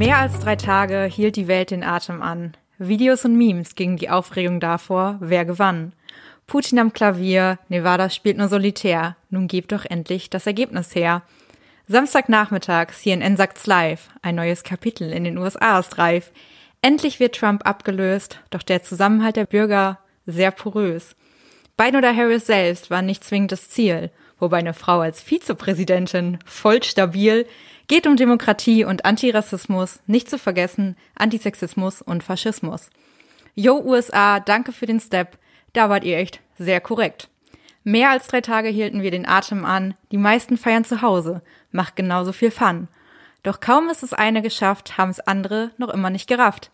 Mehr als drei Tage hielt die Welt den Atem an. Videos und Memes gingen die Aufregung davor, wer gewann. Putin am Klavier, Nevada spielt nur solitär. Nun gebt doch endlich das Ergebnis her. Samstagnachmittag, CNN sagt's live. Ein neues Kapitel in den USA ist reif. Endlich wird Trump abgelöst, doch der Zusammenhalt der Bürger sehr porös. Biden oder Harris selbst waren nicht zwingend das Ziel, wobei eine Frau als Vizepräsidentin voll stabil geht um Demokratie und Antirassismus, nicht zu vergessen Antisexismus und Faschismus. Yo USA, danke für den Step, da wart ihr echt sehr korrekt. Mehr als drei Tage hielten wir den Atem an, die meisten feiern zu Hause, macht genauso viel Fun. Doch kaum ist es eine geschafft, haben es andere noch immer nicht gerafft.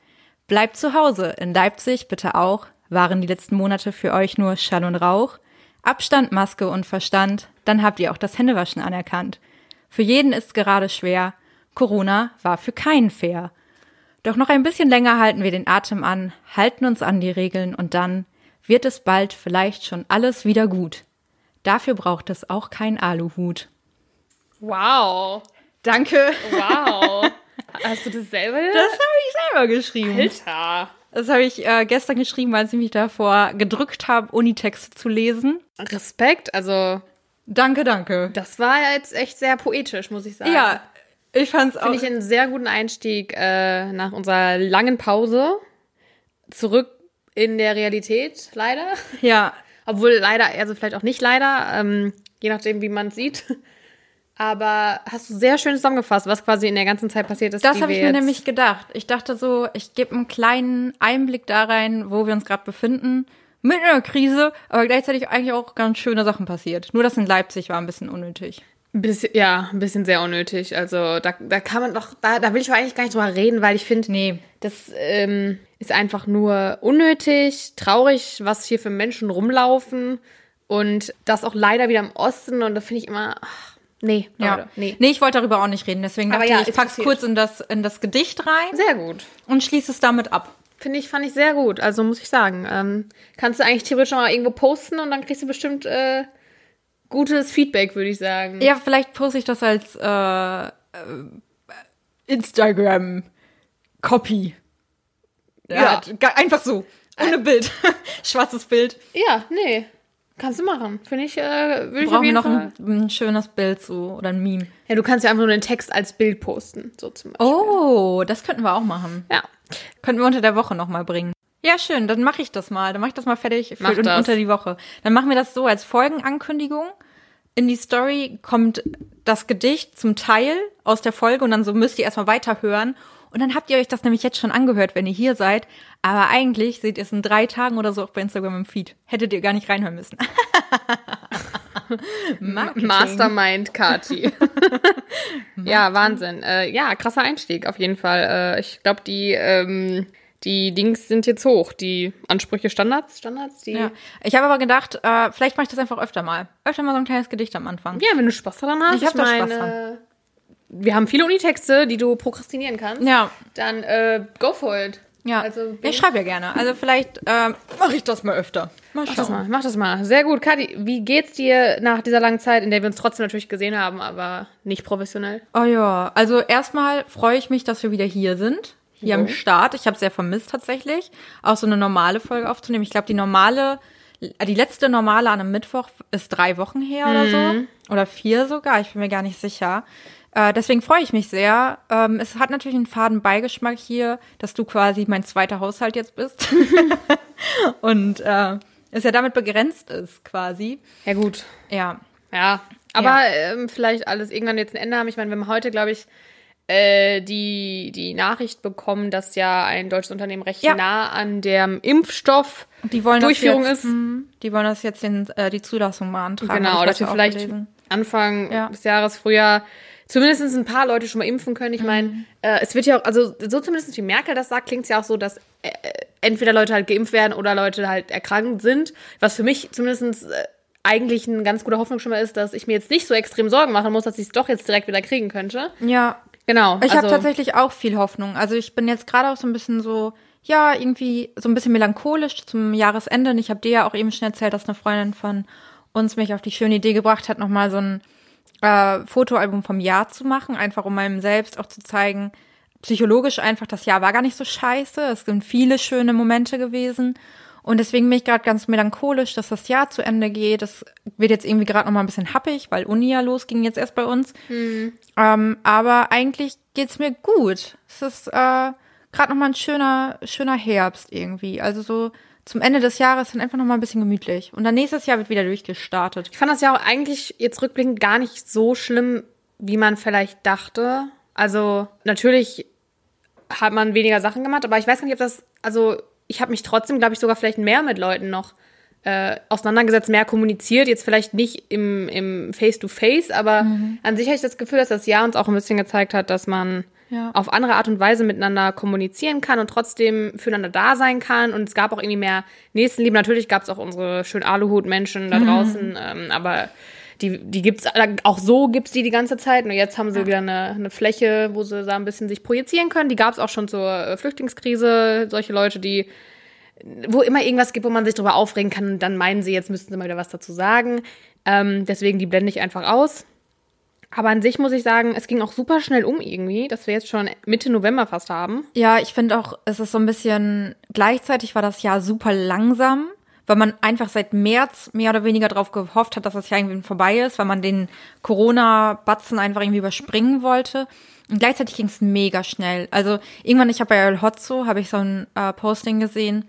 Bleibt zu Hause, in Leipzig bitte auch, waren die letzten Monate für euch nur Schall und Rauch? Abstand, Maske und Verstand, dann habt ihr auch das Händewaschen anerkannt. Für jeden ist gerade schwer. Corona war für keinen fair. Doch noch ein bisschen länger halten wir den Atem an, halten uns an die Regeln und dann wird es bald vielleicht schon alles wieder gut. Dafür braucht es auch kein Aluhut. Wow. Danke. Wow. Hast du das selber? Das habe ich selber geschrieben. Alter. Das habe ich äh, gestern geschrieben, als ich mich davor gedrückt habe, Unitexte zu lesen. Respekt, also Danke, danke. das war jetzt echt sehr poetisch, muss ich sagen. Ja, ich fand's auch. Finde ich einen sehr guten Einstieg äh, nach unserer langen Pause. Zurück in der Realität, leider. ja, Obwohl leider, also vielleicht auch nicht leider, ähm, je nachdem, wie man es sieht. Aber hast du sehr schön zusammengefasst, was quasi in der ganzen Zeit passiert ist. Das habe ich mir nämlich gedacht. Ich dachte so, ich gebe einen kleinen Einblick da rein, wo wir uns gerade befinden. Mit einer Krise, aber gleichzeitig eigentlich auch ganz schöne Sachen passiert. Nur das in Leipzig war ein bisschen unnötig. Bisschen, ja, ein bisschen sehr unnötig. Also da, da kann man doch, da, da will ich eigentlich gar nicht drüber reden, weil ich finde, Nee. das ähm, ist einfach nur unnötig, traurig, was hier für Menschen rumlaufen. Und das auch leider wieder im Osten. Und da finde ich immer, ach, nee, Ja. Nee. nee, ich wollte darüber auch nicht reden. Deswegen Aber dachte ja, ich, ich pack's passiert. kurz in das, in das Gedicht rein Sehr gut. und schließe es damit ab. Finde ich, fand ich sehr gut. Also muss ich sagen. Ähm, kannst du eigentlich theoretisch noch mal irgendwo posten und dann kriegst du bestimmt äh, gutes Feedback, würde ich sagen. Ja, vielleicht poste ich das als äh, äh, Instagram-Copy. Ja. ga- einfach so. Ohne Bild. Schwarzes Bild. Ja, nee. Kannst du machen. Finde ich, äh, würde ich Brauchen wir noch ein, ein schönes Bild so oder ein Meme. Ja, du kannst ja einfach nur den Text als Bild posten, so zum Beispiel. Oh, das könnten wir auch machen. Ja. Könnten wir unter der Woche noch mal bringen. Ja, schön, dann mache ich das mal. Dann mache ich das mal fertig für das. unter die Woche. Dann machen wir das so als Folgenankündigung. In die Story kommt das Gedicht zum Teil aus der Folge und dann so müsst ihr erstmal weiterhören. Und dann habt ihr euch das nämlich jetzt schon angehört, wenn ihr hier seid. Aber eigentlich seht ihr es in drei Tagen oder so auch bei Instagram im Feed. Hättet ihr gar nicht reinhören müssen. Marketing. Mastermind Kati. ja, Wahnsinn. Äh, ja, krasser Einstieg auf jeden Fall. Äh, ich glaube, die, ähm, die Dings sind jetzt hoch. Die Ansprüche, Standards, Standards, die. Ja. Ich habe aber gedacht, äh, vielleicht mache ich das einfach öfter mal. Öfter mal so ein kleines Gedicht am Anfang. Ja, wenn du Spaß daran hast. Ich hab da Spaß meine, Wir haben viele Unitexte, die du prokrastinieren kannst. Ja, Dann äh, go for it. Ja. Also, ich schreibe ja gerne. Also vielleicht ähm, mache ich das mal öfter. Mal Mach das mal, mach das mal. Sehr gut. Kathi, wie geht's dir nach dieser langen Zeit, in der wir uns trotzdem natürlich gesehen haben, aber nicht professionell? Oh ja, also erstmal freue ich mich, dass wir wieder hier sind. Hier am Jo. Start. Ich habe sehr vermisst tatsächlich, auch so eine normale Folge aufzunehmen. Ich glaube, die normale, die letzte normale an einem Mittwoch ist drei Wochen her oder so. Oder vier sogar, ich bin mir gar nicht sicher. Äh, deswegen freue ich mich sehr. Ähm, es hat natürlich einen faden Beigeschmack hier, dass du quasi mein zweiter Haushalt jetzt bist. Und äh, es ja damit begrenzt ist quasi. Ja, gut. Ja. Ja. Aber Ähm, vielleicht alles irgendwann jetzt ein Ende haben. Ich meine, wir haben heute, glaube ich, äh, die, die Nachricht bekommen, dass ja ein deutsches Unternehmen recht Ja. nah an dem Impfstoff Die wollen Durchführung jetzt, ist. Mhm. Die wollen das jetzt den, äh, die Zulassung beantragen. Genau, Hab ich dass wir vielleicht. Anfang Ja. des Jahres, Frühjahr, zumindest ein paar Leute schon mal impfen können. Ich meine, Mhm. äh, es wird ja auch, also so zumindest wie Merkel das sagt, klingt es ja auch so, dass äh, entweder Leute halt geimpft werden oder Leute halt erkrankt sind. Was für mich zumindest äh, eigentlich ein ganz guter Hoffnungsschimmer ist, dass ich mir jetzt nicht so extrem Sorgen machen muss, dass ich es doch jetzt direkt wieder kriegen könnte. Ja, Genau. ich habe also- tatsächlich auch viel Hoffnung. Also ich bin jetzt gerade auch so ein bisschen so, ja, irgendwie so ein bisschen melancholisch zum Jahresende. Und ich habe dir ja auch eben schon erzählt, dass eine Freundin von uns mich auf die schöne Idee gebracht hat, nochmal so ein äh, Fotoalbum vom Jahr zu machen, einfach um meinem selbst auch zu zeigen, psychologisch einfach, das Jahr war gar nicht so scheiße. Es sind viele schöne Momente gewesen. Und deswegen bin ich gerade ganz melancholisch, dass das Jahr zu Ende geht. Das wird jetzt irgendwie gerade noch mal ein bisschen happig, weil Uni ja losging jetzt erst bei uns. Mhm. Ähm, aber eigentlich geht's mir gut. Es ist äh, gerade noch mal ein schöner, schöner Herbst irgendwie. Also so zum Ende des Jahres dann einfach noch mal ein bisschen gemütlich. Und dann nächstes Jahr wird wieder durchgestartet. Ich fand das ja auch eigentlich jetzt rückblickend gar nicht so schlimm, wie man vielleicht dachte. Also natürlich hat man weniger Sachen gemacht, aber ich weiß gar nicht, ob das, also ich habe mich trotzdem, glaube ich, sogar vielleicht mehr mit Leuten noch äh, auseinandergesetzt, mehr kommuniziert. Jetzt vielleicht nicht im, im Face-to-Face, aber Mhm. an sich habe ich das Gefühl, dass das Jahr uns auch ein bisschen gezeigt hat, dass man Ja. auf andere Art und Weise miteinander kommunizieren kann und trotzdem füreinander da sein kann. Und es gab auch irgendwie mehr Nächstenliebe. Natürlich gab es auch unsere schönen Aluhut-Menschen Mhm. da draußen, ähm, aber die, die gibt's auch so gibt's die die ganze Zeit. Nur jetzt haben sie wieder eine, eine Fläche, wo sie da ein bisschen sich projizieren können. Die gab es auch schon zur äh, Flüchtlingskrise. Solche Leute, die wo immer irgendwas gibt, wo man sich drüber aufregen kann, und dann meinen sie, jetzt müssten sie mal wieder was dazu sagen. Ähm, deswegen, die blende ich einfach aus. Aber an sich muss ich sagen, es ging auch super schnell um irgendwie, dass wir jetzt schon Mitte November fast haben. Ja, ich finde auch, es ist so ein bisschen, gleichzeitig war das Jahr super langsam, weil man einfach seit März mehr oder weniger darauf gehofft hat, dass das Jahr irgendwie vorbei ist, weil man den Corona-Batzen einfach irgendwie überspringen wollte. Und gleichzeitig ging es mega schnell. Also irgendwann, ich habe bei El Hotzo, habe ich so ein äh, Posting gesehen,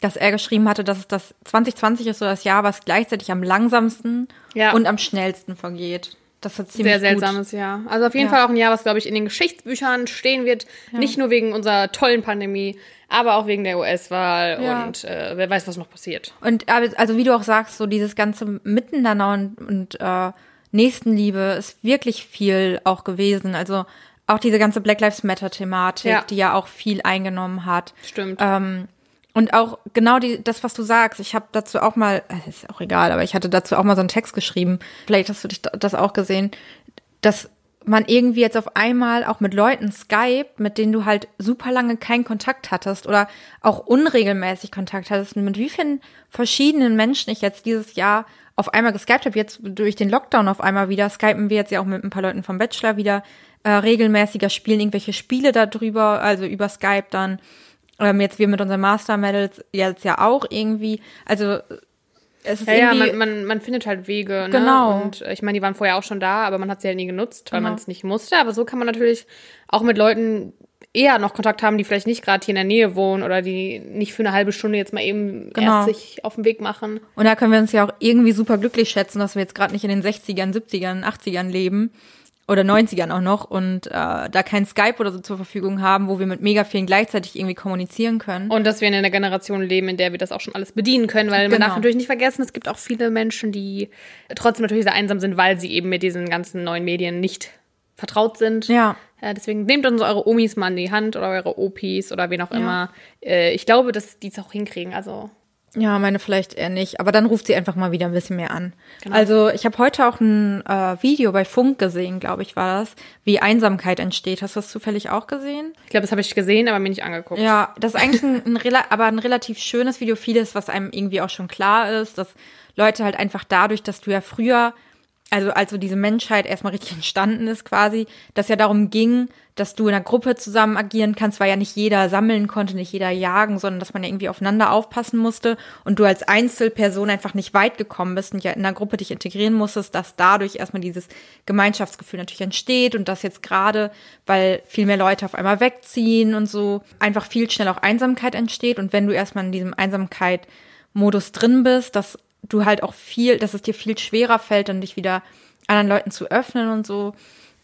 dass er geschrieben hatte, dass es das 2020 ist so das Jahr, was gleichzeitig am langsamsten Ja. und am schnellsten vergeht. Das ist ziemlich Sehr gut. seltsames Jahr. Also auf jeden Ja. Fall auch ein Jahr, was, glaube ich, in den Geschichtsbüchern stehen wird. Nicht nur wegen unserer tollen Pandemie, aber auch wegen der US-Wahl Ja. und äh, wer weiß, was noch passiert. Und aber, also wie du auch sagst, so dieses ganze Miteinander und, und äh, Nächstenliebe ist wirklich viel auch gewesen. Also auch diese ganze Black Lives Matter-Thematik, Ja. die ja auch viel eingenommen hat. Stimmt. Ähm, und auch genau die, das, was du sagst, ich habe dazu auch mal, äh, ist auch egal, aber ich hatte dazu auch mal so einen Text geschrieben, vielleicht hast du dich das auch gesehen, dass man irgendwie jetzt auf einmal auch mit Leuten Skype, mit denen du halt super lange keinen Kontakt hattest oder auch unregelmäßig Kontakt hattest, mit wie vielen verschiedenen Menschen ich jetzt dieses Jahr auf einmal geskypt habe, jetzt durch den Lockdown auf einmal wieder, skypen wir jetzt ja auch mit ein paar Leuten vom Bachelor wieder äh, regelmäßiger, spielen irgendwelche Spiele darüber, also über Skype dann. Ähm, jetzt wir mit unseren Master Medals jetzt ja auch irgendwie. Also es ist Ja, ja, irgendwie. man, man, man findet halt Wege. Ne? Genau. Und ich meine, die waren vorher auch schon da, aber man hat sie halt nie genutzt, weil Genau. man es nicht musste. Aber so kann man natürlich auch mit Leuten eher noch Kontakt haben, die vielleicht nicht gerade hier in der Nähe wohnen oder die nicht für eine halbe Stunde jetzt mal eben Genau. erst sich auf den Weg machen. Und da können wir uns ja auch irgendwie super glücklich schätzen, dass wir jetzt gerade nicht in den 60ern, 70ern, 80ern leben oder 90ern auch noch und äh, da kein Skype oder so zur Verfügung haben, wo wir mit mega vielen gleichzeitig irgendwie kommunizieren können. Und dass wir in einer Generation leben, in der wir das auch schon alles bedienen können, weil man Genau. darf natürlich nicht vergessen, es gibt auch viele Menschen, die trotzdem natürlich sehr einsam sind, weil sie eben mit diesen ganzen neuen Medien nicht vertraut sind. Ja. Äh, deswegen nehmt uns eure Omis mal in die Hand oder eure Opis oder wen auch immer. Äh, ich glaube, dass die es auch hinkriegen. Also Ja, meine vielleicht eher nicht, aber dann ruft sie einfach mal wieder ein bisschen mehr an. Also ich habe heute auch ein äh, Video bei Funk gesehen, glaube ich, war das, wie Einsamkeit entsteht. Hast du das zufällig auch gesehen? ich glaube, das habe ich gesehen, aber mir nicht angeguckt. Ja, das ist eigentlich ein, ein, aber ein relativ schönes Video. Vieles, was einem irgendwie auch schon klar ist, dass Leute halt einfach dadurch, dass du ja früher, also als so diese Menschheit erstmal richtig entstanden ist quasi, dass ja darum ging, dass du in einer Gruppe zusammen agieren kannst, weil ja nicht jeder sammeln konnte, nicht jeder jagen, sondern dass man ja irgendwie aufeinander aufpassen musste und du als Einzelperson einfach nicht weit gekommen bist und ja in einer Gruppe dich integrieren musstest, dass dadurch erstmal dieses Gemeinschaftsgefühl natürlich entsteht und das jetzt gerade, weil viel mehr Leute auf einmal wegziehen und so, einfach viel schneller auch Einsamkeit entsteht. Und wenn du erstmal in diesem Einsamkeit-Modus drin bist, dass du halt auch viel, dass es dir viel schwerer fällt, dann dich wieder anderen Leuten zu öffnen und so.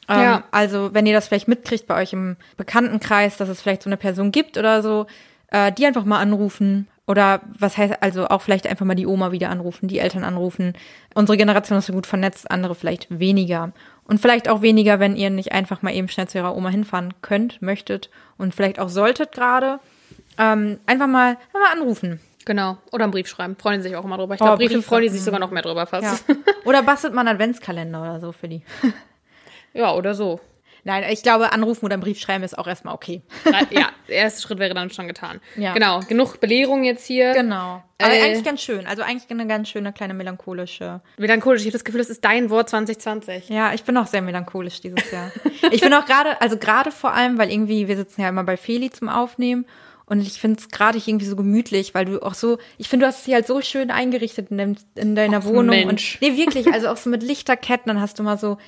Ähm, Ja. Also, wenn ihr das vielleicht mitkriegt bei euch im Bekanntenkreis, dass es vielleicht so eine Person gibt oder so, äh, die einfach mal anrufen. Oder was heißt, also auch vielleicht einfach mal die Oma wieder anrufen, die Eltern anrufen. Unsere Generation ist so gut vernetzt, andere vielleicht weniger. Und vielleicht auch weniger, wenn ihr nicht einfach mal eben schnell zu ihrer Oma hinfahren könnt, möchtet und vielleicht auch solltet gerade. Ähm, einfach mal, einfach mal anrufen. Genau. Oder einen Brief schreiben. Freuen sie sich auch immer drüber. Ich Oh, glaube, Briefe Briefe, freuen die sich sogar noch mehr drüber Ja. fast. Oder bastelt einen Adventskalender oder so für die. ja, oder so. Nein, ich glaube, anrufen oder einen Brief schreiben ist auch erstmal okay. ja, der erste Schritt wäre dann schon getan. Ja. Genau, genug Belehrung jetzt hier. Genau. Aber Äh. eigentlich ganz schön. Also eigentlich eine ganz schöne kleine melancholische. Melancholisch, ich habe das Gefühl, das ist dein Wort 2020. Ja, ich bin auch sehr melancholisch dieses Jahr. ich bin auch gerade, also gerade vor allem, weil irgendwie, wir sitzen ja immer bei Feli zum Aufnehmen und ich finde es gerade irgendwie so gemütlich, weil du auch so, ich finde, du hast es hier halt so schön eingerichtet in, dem, in deiner Ach, Wohnung. Mensch. Und, nee, wirklich, also auch so mit Lichterketten, dann hast du mal so,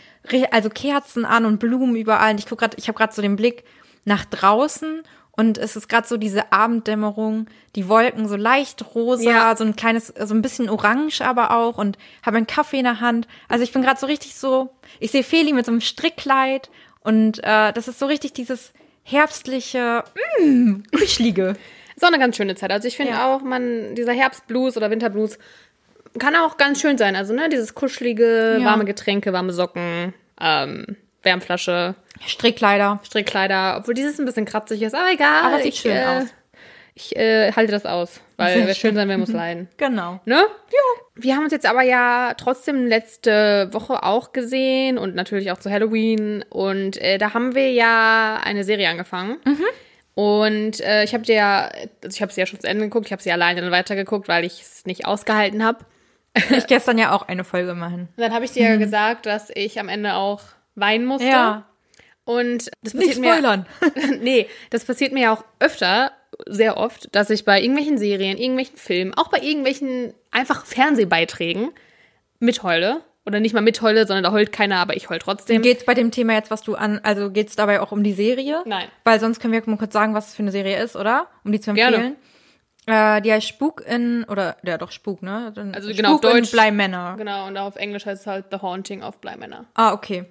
also Kerzen an und Blumen überall. Und ich guck gerade, ich habe gerade so den Blick nach draußen und es ist gerade so diese Abenddämmerung, die Wolken so leicht rosa, Ja. so ein kleines, so ein bisschen orange aber auch und habe einen Kaffee in der Hand. Also ich bin gerade so richtig so, ich sehe Feli mit so einem Strickkleid und äh, das ist so richtig dieses herbstliche, mm, kuschelige. Ist auch eine ganz schöne Zeit. Also ich finde Ja. auch, man, dieser Herbstblues oder Winterblues kann auch ganz schön sein. Also, ne, dieses kuschelige, Ja. warme Getränke, warme Socken, ähm, Wärmflasche, Strickkleider. Strickkleider, obwohl dieses ein bisschen kratzig ist, aber egal. Aber sieht ich, schön äh, aus. Ich äh, halte das aus, weil Sehr wer schön sein will, muss leiden. Genau. Ne? Ja. Wir haben uns jetzt aber ja trotzdem letzte Woche auch gesehen und natürlich auch zu Halloween. Und äh, da haben wir ja eine Serie angefangen. Und äh, ich habe dir ja, also ich habe sie ja schon zu Ende geguckt, ich habe sie alleine dann weitergeguckt, weil ich es nicht ausgehalten habe. Ich gestern ja auch eine Folge immerhin. Und dann habe ich dir ja gesagt, dass ich am Ende auch weinen musste. Ja. Und das Nicht passiert mir spoilern. nee, das passiert mir ja auch öfter, sehr oft, dass ich bei irgendwelchen Serien, irgendwelchen Filmen, auch bei irgendwelchen einfach Fernsehbeiträgen mitheule. Oder nicht mal mitheule, sondern da heult keiner, aber ich heul trotzdem. Geht's bei dem Thema jetzt, was du an, also geht's dabei auch um die Serie? Nein. Weil sonst können wir mal kurz sagen, was es für eine Serie ist, oder? Um die zu Gerne. empfehlen. Äh, die heißt Spuk in, oder, ja doch, Spuk, ne? Also Spuk genau, auf Deutsch- in Bleimänner. Genau, und auf Englisch heißt es halt The Haunting of Bleimänner. Ah, okay.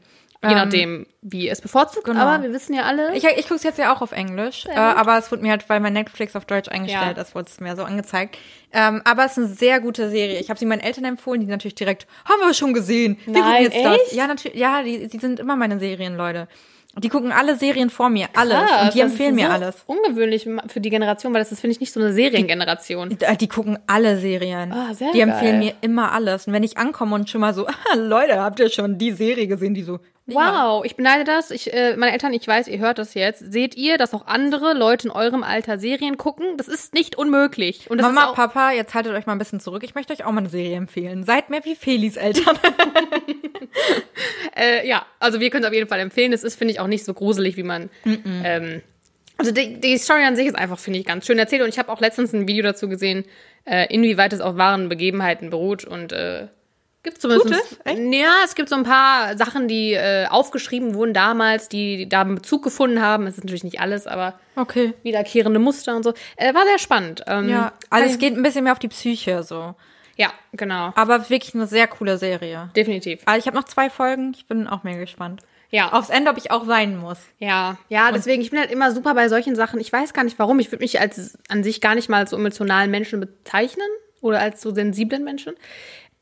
Je nachdem, wie es bevorzugt, genau. aber wir wissen ja alle. Ich, ich gucke es jetzt ja auch auf Englisch, äh, aber es wurde mir halt, weil mein Netflix auf Deutsch eingestellt Ja. ist, wurde es mir so angezeigt. Ähm, aber es ist eine sehr gute Serie. Ich habe sie meinen Eltern empfohlen, die natürlich direkt, haben wir schon gesehen. Wir Nein, gucken jetzt echt? das. Ja, natürlich, ja, die, die sind immer meine Serienleute. Die gucken alle Serien vor mir, alles. Krass, und die empfehlen mir so alles. Ungewöhnlich für die Generation, weil das ist, finde ich, nicht so eine Seriengeneration. Die, die gucken alle Serien. Ah, sehr die empfehlen geil. mir immer alles. Und wenn ich ankomme und schon mal so, ah, Leute, habt ihr schon die Serie gesehen, die so. Wow, ich beneide das. Ich, äh, meine Eltern, ich weiß, ihr hört das jetzt. Seht ihr, dass auch andere Leute in eurem Alter Serien gucken? Das ist nicht unmöglich. Und Mama, Papa, jetzt haltet euch mal ein bisschen zurück. Ich möchte euch auch mal eine Serie empfehlen. Seid mehr wie Felis Eltern. Äh, ja, also wir können es auf jeden Fall empfehlen. Es ist, finde ich, auch nicht so gruselig, wie man. Ähm, also die, die Story an sich ist einfach, finde ich, ganz schön erzählt. Und ich habe auch letztens ein Video dazu gesehen, äh, inwieweit es auf wahren Begebenheiten beruht. Und äh, gibt zumindest. Es? Echt? Ja, es gibt so ein paar Sachen, die äh, aufgeschrieben wurden damals, die da einen Bezug gefunden haben. Es ist natürlich nicht alles, aber Okay. wiederkehrende Muster und so. Äh, war sehr spannend. Ähm, Ja, also es geht ein bisschen mehr auf die Psyche so. Ja, genau. Aber wirklich eine sehr coole Serie. Definitiv. Also ich habe noch zwei Folgen. Ich bin auch mehr gespannt. Ja. Aufs Ende, ob ich auch weinen muss. Ja, ja, deswegen, ich bin halt immer super bei solchen Sachen. Ich weiß gar nicht warum. Ich würde mich als an sich gar nicht mal als so emotionalen Menschen bezeichnen oder als so sensiblen Menschen.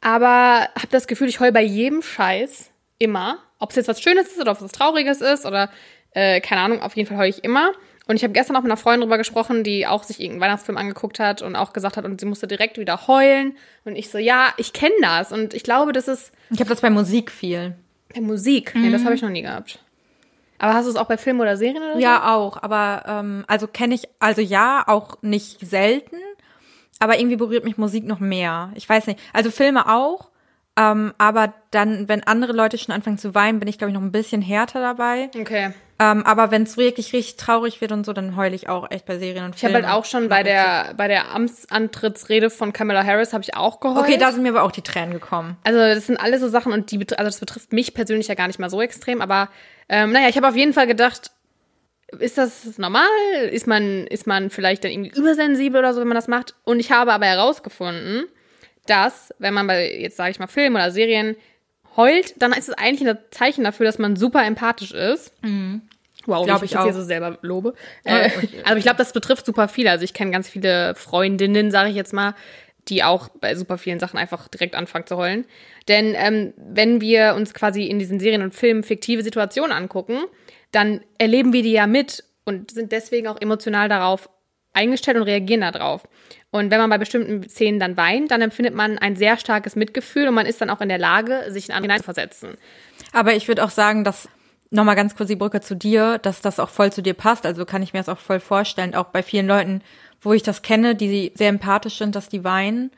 Aber habe das Gefühl, ich heul bei jedem Scheiß immer. Ob es jetzt was Schönes ist oder ob es was Trauriges ist oder äh, keine Ahnung, auf jeden Fall heul ich immer. Und ich habe gestern auch mit einer Freundin drüber gesprochen, die auch sich irgendeinen Weihnachtsfilm angeguckt hat und auch gesagt hat, und sie musste direkt wieder heulen. Und ich so, ja, ich kenne das. Und ich glaube, das ist Ich habe das bei Musik viel. bei Musik. Nee, das habe ich noch nie gehabt. Aber hast du es auch bei Filmen oder Serien oder so? Ja, auch. Aber ähm, also kenne ich, also ja, auch nicht selten. Aber irgendwie berührt mich Musik noch mehr. Ich weiß nicht. Also Filme auch. Ähm, aber dann, wenn andere Leute schon anfangen zu weinen, bin ich, glaube ich, noch ein bisschen härter dabei. Okay. Ähm, aber wenn es wirklich richtig traurig wird und so, dann heule ich auch echt bei Serien und Ich habe Filmen. halt auch schon bei der, bei der Amtsantrittsrede von Kamala Harris habe ich auch geheult. Okay, da sind mir aber auch die Tränen gekommen. Also das sind alles so Sachen und die, also das betrifft mich persönlich ja gar nicht mal so extrem, aber ähm, naja, ich habe auf jeden Fall gedacht, ist das normal? Ist man, ist man vielleicht dann irgendwie übersensibel oder so, wenn man das macht? Und ich habe aber herausgefunden, dass, wenn man bei, jetzt sage ich mal, Filmen oder Serien heult, dann ist es eigentlich ein Zeichen dafür, dass man super empathisch ist. Wow, Glaub wie ich ich jetzt hier auch. so selber lobe. Ja, Äh, aber ich glaube, das betrifft super viele. Also ich kenne ganz viele Freundinnen, sage ich jetzt mal, die auch bei super vielen Sachen einfach direkt anfangen zu heulen. Denn ähm, wenn wir uns quasi in diesen Serien und Filmen fiktive Situationen angucken, dann erleben wir die ja mit und sind deswegen auch emotional darauf eingestellt und reagieren darauf. Und wenn man bei bestimmten Szenen dann weint, dann empfindet man ein sehr starkes Mitgefühl und man ist dann auch in der Lage, sich in andere hineinzuversetzen. Aber ich würde auch sagen, dass nochmal ganz kurz die Brücke zu dir, dass das auch voll zu dir passt. Also kann ich mir das auch voll vorstellen, auch bei vielen Leuten, wo ich das kenne, die sehr empathisch sind, dass die weinen.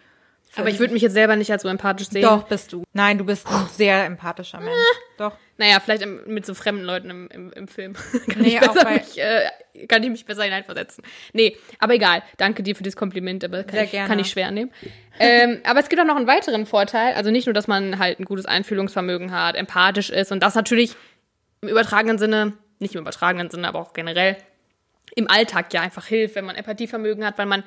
Aber ich würde mich jetzt selber nicht als so empathisch sehen. Doch, bist du. Nein, du bist ein sehr empathischer Mensch. Doch. Naja, vielleicht im, mit so fremden Leuten im, im, im Film. kann, Nee, ich auch bei- mich, äh, kann ich mich besser hineinversetzen. Nee, aber egal. Danke dir für dieses Kompliment, aber kann, Sehr ich, gerne. kann ich schwer annehmen. ähm, aber es gibt auch noch einen weiteren Vorteil. Also nicht nur, dass man halt ein gutes Einfühlungsvermögen hat, empathisch ist und das natürlich im übertragenen Sinne, nicht im übertragenen Sinne, aber auch generell im Alltag ja einfach hilft, wenn man Empathievermögen hat, weil man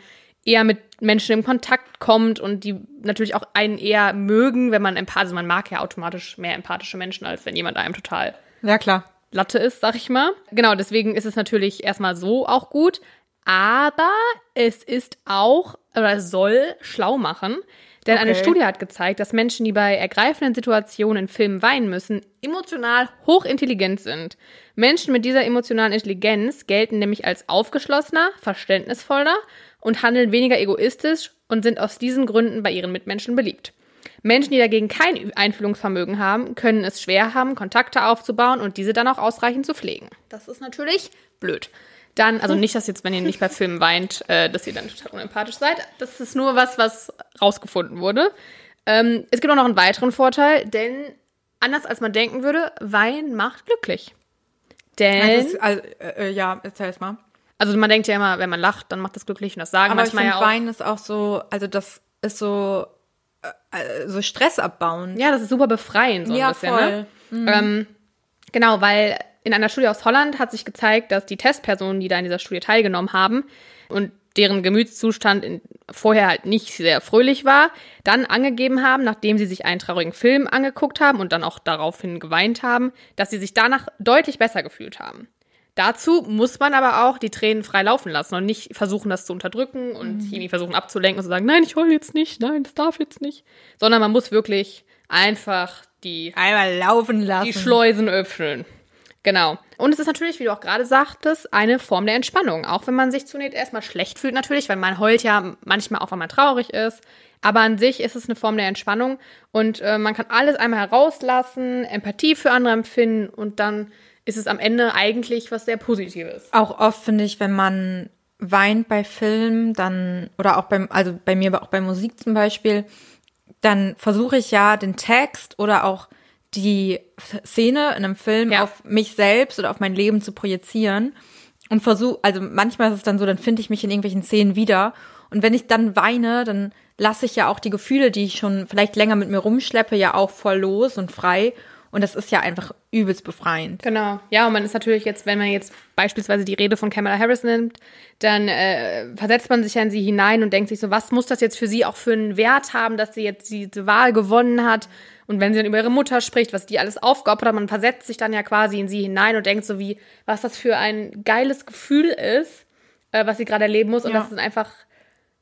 eher mit Menschen in Kontakt kommt und die natürlich auch einen eher mögen, wenn man empathisch, also man mag ja automatisch mehr empathische Menschen, als wenn jemand einem total Ja, klar. Latte ist, sag ich mal. Genau, deswegen ist es natürlich erstmal so auch gut, aber es ist auch oder soll schlau machen, denn eine Okay. Studie hat gezeigt, dass Menschen, die bei ergreifenden Situationen in Filmen weinen müssen, emotional hochintelligent sind. Menschen mit dieser emotionalen Intelligenz gelten nämlich als aufgeschlossener, verständnisvoller und handeln weniger egoistisch und sind aus diesen Gründen bei ihren Mitmenschen beliebt. Menschen, die dagegen kein Einfühlungsvermögen haben, können es schwer haben, Kontakte aufzubauen und diese dann auch ausreichend zu pflegen. Das ist natürlich blöd. Dann, also nicht, dass jetzt, wenn ihr nicht bei Filmen weint, äh, dass ihr dann total unempathisch seid. Das ist nur was, was rausgefunden wurde. Ähm, es gibt auch noch einen weiteren Vorteil, denn anders als man denken würde, Wein macht glücklich. Denn, Also, es- also, äh, ja, erzähl's mal. Also man denkt ja immer, wenn man lacht, dann macht das glücklich und das sagen Aber ich manchmal finde, ja auch. Wein ist auch so, also das ist so, äh, äh, so Stress abbauen. Ja, das ist super befreiend, so ein Ja, bisschen, voll. ne? Ähm, genau, weil in einer Studie aus Holland hat sich gezeigt, dass die Testpersonen, die da in dieser Studie teilgenommen haben und deren Gemütszustand in, vorher halt nicht sehr fröhlich war, dann angegeben haben, nachdem sie sich einen traurigen Film angeguckt haben und dann auch daraufhin geweint haben, dass sie sich danach deutlich besser gefühlt haben. Dazu muss man aber auch die Tränen frei laufen lassen und nicht versuchen, das zu unterdrücken und irgendwie versuchen abzulenken und zu sagen, nein, ich heule jetzt nicht, nein, das darf jetzt nicht. Sondern man muss wirklich einfach die, Einmal laufen lassen. die Schleusen öffnen. Genau. Und es ist natürlich, wie du auch gerade sagtest, eine Form der Entspannung. Auch wenn man sich zunächst erstmal schlecht fühlt, natürlich, weil man heult ja manchmal auch, wenn man traurig ist. Aber an sich ist es eine Form der Entspannung und äh, man kann alles einmal herauslassen, Empathie für andere empfinden und dann ist es am Ende eigentlich was sehr Positives. Auch oft finde ich, wenn man weint bei Filmen, dann, oder auch beim, also bei mir, aber auch bei Musik zum Beispiel, dann versuche ich ja den Text oder auch die Szene in einem Film Ja. auf mich selbst oder auf mein Leben zu projizieren und versuche, also manchmal ist es dann so, dann finde ich mich in irgendwelchen Szenen wieder und wenn ich dann weine, dann lasse ich ja auch die Gefühle, die ich schon vielleicht länger mit mir rumschleppe, ja auch voll los und frei und das ist ja einfach übelst befreiend. Genau. Ja, und man ist natürlich jetzt, wenn man jetzt beispielsweise die Rede von Kamala Harris nimmt, dann äh, versetzt man sich ja in sie hinein und denkt sich so, was muss das jetzt für sie auch für einen Wert haben, dass sie jetzt diese Wahl gewonnen hat? Und wenn sie dann über ihre Mutter spricht, was die alles aufgeopfert hat, man versetzt sich dann ja quasi in sie hinein und denkt so, wie, was das für ein geiles Gefühl ist, äh, was sie gerade erleben muss. Und Ja. das ist einfach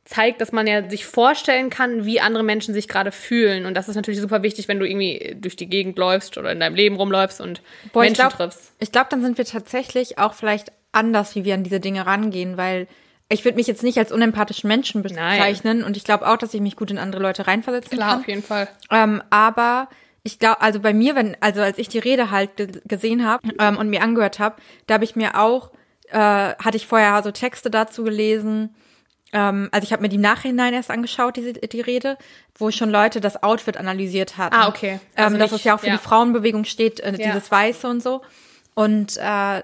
zeigt, dass man ja sich vorstellen kann, wie andere Menschen sich gerade fühlen. Und das ist natürlich super wichtig, wenn du irgendwie durch die Gegend läufst oder in deinem Leben rumläufst und Boah, ich Menschen glaub, triffst. Ich glaube, dann sind wir tatsächlich auch vielleicht anders, wie wir an diese Dinge rangehen, weil ich würde mich jetzt nicht als unempathischen Menschen bezeichnen und ich glaube auch, dass ich mich gut in andere Leute reinversetzen Klar, kann. auf jeden Fall. Ähm, aber ich glaube, also bei mir, wenn, also als ich die Rede halt ge gesehen habe ähm, und mir angehört habe, da habe ich mir auch, äh, hatte ich vorher so Texte dazu gelesen. Ähm, also ich habe mir die im Nachhinein erst angeschaut, diese, die Rede, wo schon Leute das Outfit analysiert hatten. Ah, okay. Also ähm, dass es ja auch für ja. die Frauenbewegung steht, äh, Ja. dieses Weiße und so. Und äh,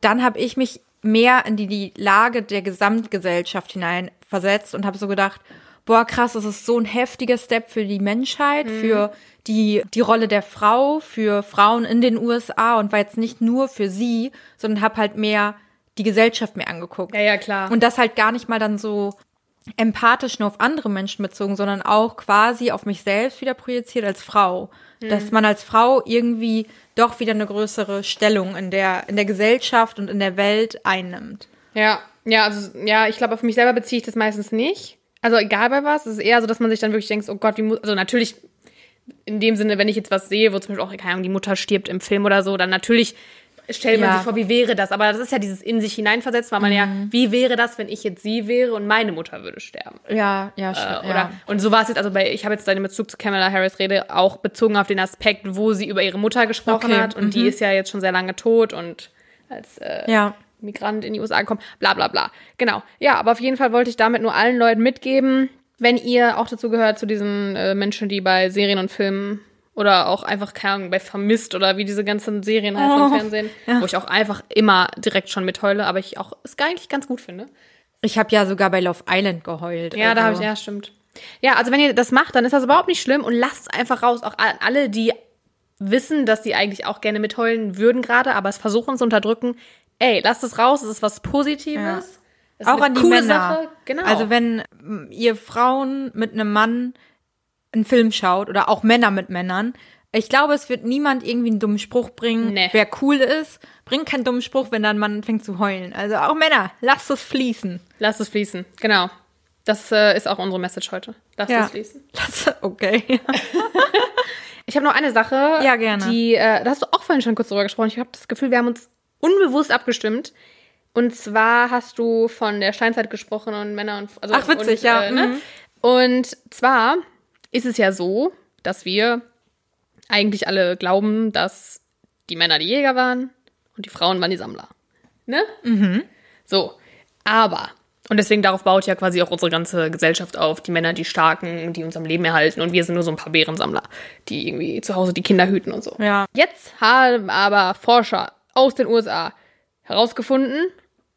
dann habe ich mich mehr in die, die Lage der Gesamtgesellschaft hinein versetzt und habe so gedacht, boah, krass, das ist so ein heftiger Step für die Menschheit, Mhm. für die, die Rolle der Frau, für Frauen in den USA und war jetzt nicht nur für sie, sondern habe halt mehr die Gesellschaft mir angeguckt. Ja, ja, klar. Und das halt gar nicht mal dann so empathisch nur auf andere Menschen bezogen, sondern auch quasi auf mich selbst wieder projiziert als Frau. Dass man als Frau irgendwie doch wieder eine größere Stellung in der, in der Gesellschaft und in der Welt einnimmt. Ja, ja, also ja, ich glaube, auf mich selber beziehe ich das meistens nicht. Also egal bei was, es ist eher so, dass man sich dann wirklich denkt, oh Gott, wie muss, also natürlich in dem Sinne, wenn ich jetzt was sehe, wo zum Beispiel auch, keine Ahnung, die Mutter stirbt im Film oder so, dann natürlich stellt man Ja. sich vor, wie wäre das? Aber das ist ja dieses in sich hineinversetzt, weil man ja, Mhm. wie wäre das, wenn ich jetzt sie wäre und meine Mutter würde sterben? Ja, ja, Äh, stimmt. oder, ja. Und so war es jetzt, also bei, ich habe jetzt dann in Bezug zu Kamala Harris Rede auch bezogen auf den Aspekt, wo sie über ihre Mutter gesprochen Okay, hat und die ist ja jetzt schon sehr lange tot und als äh, ja. Migrant in die USA gekommen, bla bla bla. Genau. Ja, aber auf jeden Fall wollte ich damit nur allen Leuten mitgeben, wenn ihr auch dazu gehört, zu diesen äh, Menschen, die bei Serien und Filmen oder auch einfach, keine Ahnung, bei Vermisst oder wie diese ganzen Serien heißen Oh, im Fernsehen, wo ich auch einfach immer direkt schon mitheule, aber ich auch es eigentlich ganz gut finde. Ich habe ja sogar bei Love Island geheult. Ja, da habe also. ich, ja, stimmt. Ja, also wenn ihr das macht, dann ist das überhaupt nicht schlimm und lasst es einfach raus. Auch alle, die wissen, dass sie eigentlich auch gerne mitheulen würden gerade, aber es versuchen zu unterdrücken. Ey, lasst es raus, es ist was Positives. Ja. Ist Auch eine an die coole Männer. Sache. Genau. Also wenn ihr Frauen mit einem Mann einen Film schaut oder auch Männer mit Männern, ich glaube, es wird niemand irgendwie einen dummen Spruch bringen, Nee. wer cool ist. Bringt keinen dummen Spruch, wenn dann Mann fängt zu heulen. Also auch Männer, lasst es fließen. lasst es fließen. Genau. Das äh, ist auch unsere Message heute. Lasst Ja. es fließen. Lass, okay. Ich habe noch eine Sache. Ja, gerne. Die, äh, da hast du auch vorhin schon kurz drüber gesprochen. Ich habe das Gefühl, wir haben uns unbewusst abgestimmt. Und zwar hast du von der Steinzeit gesprochen und Männer und also Ach, witzig, und, ja, Äh, ne? mhm. Und zwar ist es ja so, dass wir eigentlich alle glauben, dass die Männer die Jäger waren und die Frauen waren die Sammler. Ne? Mhm. So. Aber, und deswegen darauf baut ja quasi auch unsere ganze Gesellschaft auf, die Männer, die Starken, die uns am Leben erhalten und wir sind nur so ein paar Bärensammler, die irgendwie zu Hause die Kinder hüten und so. Ja. Jetzt haben aber Forscher aus den USA herausgefunden,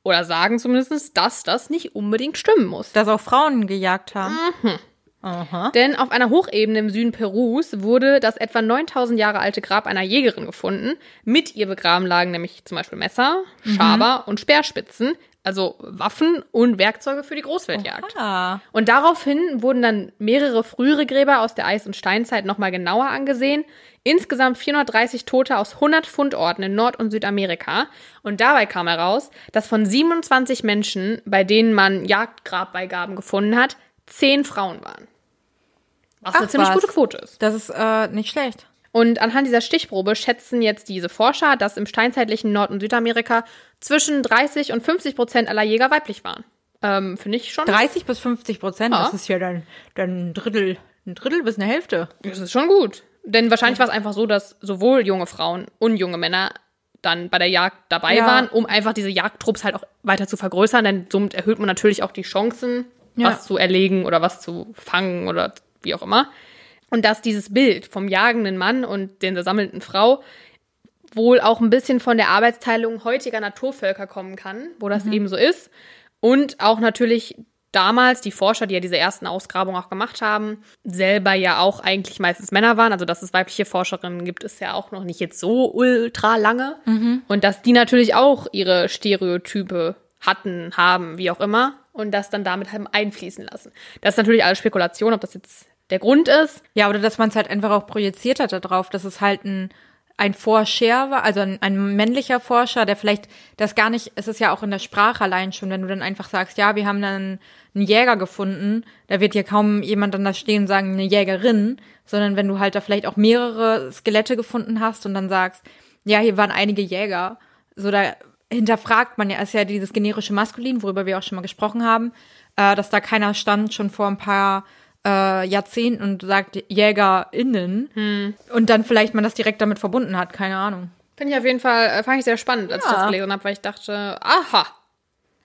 oder sagen zumindest, dass das nicht unbedingt stimmen muss. Dass auch Frauen gejagt haben. Mhm. Aha. Denn auf einer Hochebene im Süden Perus wurde das etwa 9000 Jahre alte Grab einer Jägerin gefunden. Mit ihr begraben lagen nämlich zum Beispiel Messer, Schaber und Speerspitzen, also Waffen und Werkzeuge für die Großwildjagd. Ah. Und daraufhin wurden dann mehrere frühere Gräber aus der Eis- und Steinzeit nochmal genauer angesehen. Insgesamt 430 Tote aus 100 Fundorten in Nord- und Südamerika. Und dabei kam heraus, dass von 27 Menschen, bei denen man Jagdgrabbeigaben gefunden hat, 10 Frauen waren. Was eine Ach, ziemlich was. gute Quote ist. Das ist äh, nicht schlecht. Und anhand dieser Stichprobe schätzen jetzt diese Forscher, dass im steinzeitlichen Nord- und Südamerika zwischen 30 und 50 Prozent aller Jäger weiblich waren. Ähm, Finde ich schon. 30 bis 50 Prozent, Ja. das ist ja dann, dann ein Drittel, ein Drittel bis eine Hälfte. Das ist schon gut. Denn wahrscheinlich war es einfach so, dass sowohl junge Frauen und junge Männer dann bei der Jagd dabei Ja. waren, um einfach diese Jagdtrupps halt auch weiter zu vergrößern. Denn somit erhöht man natürlich auch die Chancen, Ja. was zu erlegen oder was zu fangen oder wie auch immer. Und dass dieses Bild vom jagenden Mann und der sammelnden Frau wohl auch ein bisschen von der Arbeitsteilung heutiger Naturvölker kommen kann, wo das eben so ist. Und auch natürlich damals die Forscher, die ja diese ersten Ausgrabungen auch gemacht haben, selber ja auch eigentlich meistens Männer waren. Also dass es weibliche Forscherinnen gibt, ist ja auch noch nicht jetzt so ultra lange. Und dass die natürlich auch ihre Stereotype hatten, haben, wie auch immer. Und das dann damit haben einfließen lassen. Das ist natürlich alles Spekulation, ob das jetzt der Grund ist. Ja, oder dass man es halt einfach auch projiziert hat darauf, dass es halt ein, ein Forscher war, also ein, ein männlicher Forscher, der vielleicht das gar nicht, es ist ja auch in der Sprache allein schon, wenn du dann einfach sagst, ja, wir haben dann einen Jäger gefunden, da wird ja kaum jemand dann da stehen und sagen, eine Jägerin, sondern wenn du halt da vielleicht auch mehrere Skelette gefunden hast und dann sagst, ja, hier waren einige Jäger, so da hinterfragt man ja, ist ja dieses generische Maskulin, worüber wir auch schon mal gesprochen haben, äh, dass da keiner stand schon vor ein paar äh, Jahrzehnten und sagt JägerInnen und dann vielleicht man das direkt damit verbunden hat, keine Ahnung. Finde ich auf jeden Fall, äh, fand ich sehr spannend, als ich Ja. das gelesen habe, weil ich dachte, aha,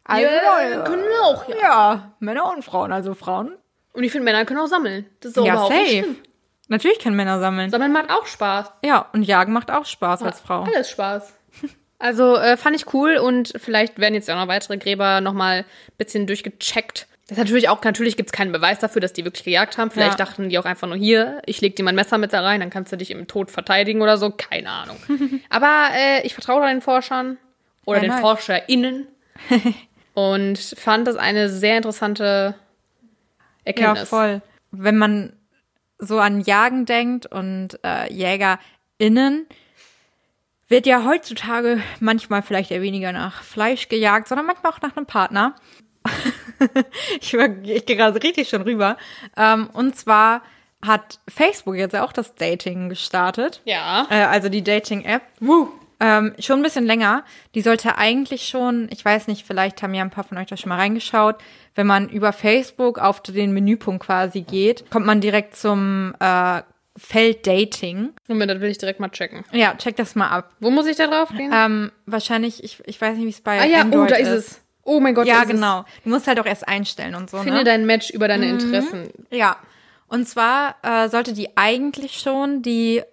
Also, wir können auch, ja. ja, Männer und Frauen, also Frauen. Und ich finde, Männer können auch sammeln. Das ist auch Ja, überhaupt nicht safe. schlimm. Natürlich können Männer sammeln. Sammeln macht auch Spaß. Ja, und Jagen macht auch Spaß als Frau. Alles Spaß. Also äh, fand ich cool und vielleicht werden jetzt ja auch noch weitere Gräber nochmal ein bisschen durchgecheckt. Das natürlich auch, natürlich gibt es keinen Beweis dafür, dass die wirklich gejagt haben. Vielleicht Ja. dachten die auch einfach nur hier, ich leg dir mein Messer mit da rein, dann kannst du dich im Tod verteidigen oder so. Keine Ahnung. Aber äh, ich vertraue den Forschern oder Ja, den. ForscherInnen und fand das eine sehr interessante Ja, Erkenntnis. voll. Wenn man so an Jagen denkt und äh, JägerInnen, wird ja heutzutage manchmal vielleicht eher weniger nach Fleisch gejagt, sondern manchmal auch nach einem Partner. ich war, ich gehe gerade richtig schon rüber. Ähm, und zwar hat Facebook jetzt auch das Dating gestartet. Ja. Äh, also die Dating-App. Woo. Ähm, schon ein bisschen länger. Die sollte eigentlich schon, ich weiß nicht, vielleicht haben ja ein paar von euch da schon mal reingeschaut. Wenn man über Facebook auf den Menüpunkt quasi geht, kommt man direkt zum äh, Feld Dating. Moment, das will ich direkt mal checken. Ja, check das mal ab. Wo muss ich da drauf gehen? Ähm, wahrscheinlich, ich, ich weiß nicht, wie es bei ah ja, Android oh, da ist es. Oh mein Gott, Ja, genau. Du musst halt auch erst einstellen und so. Finde ne? dein Match über deine Interessen. Ja. Und zwar äh, sollte die eigentlich schon, die, äh,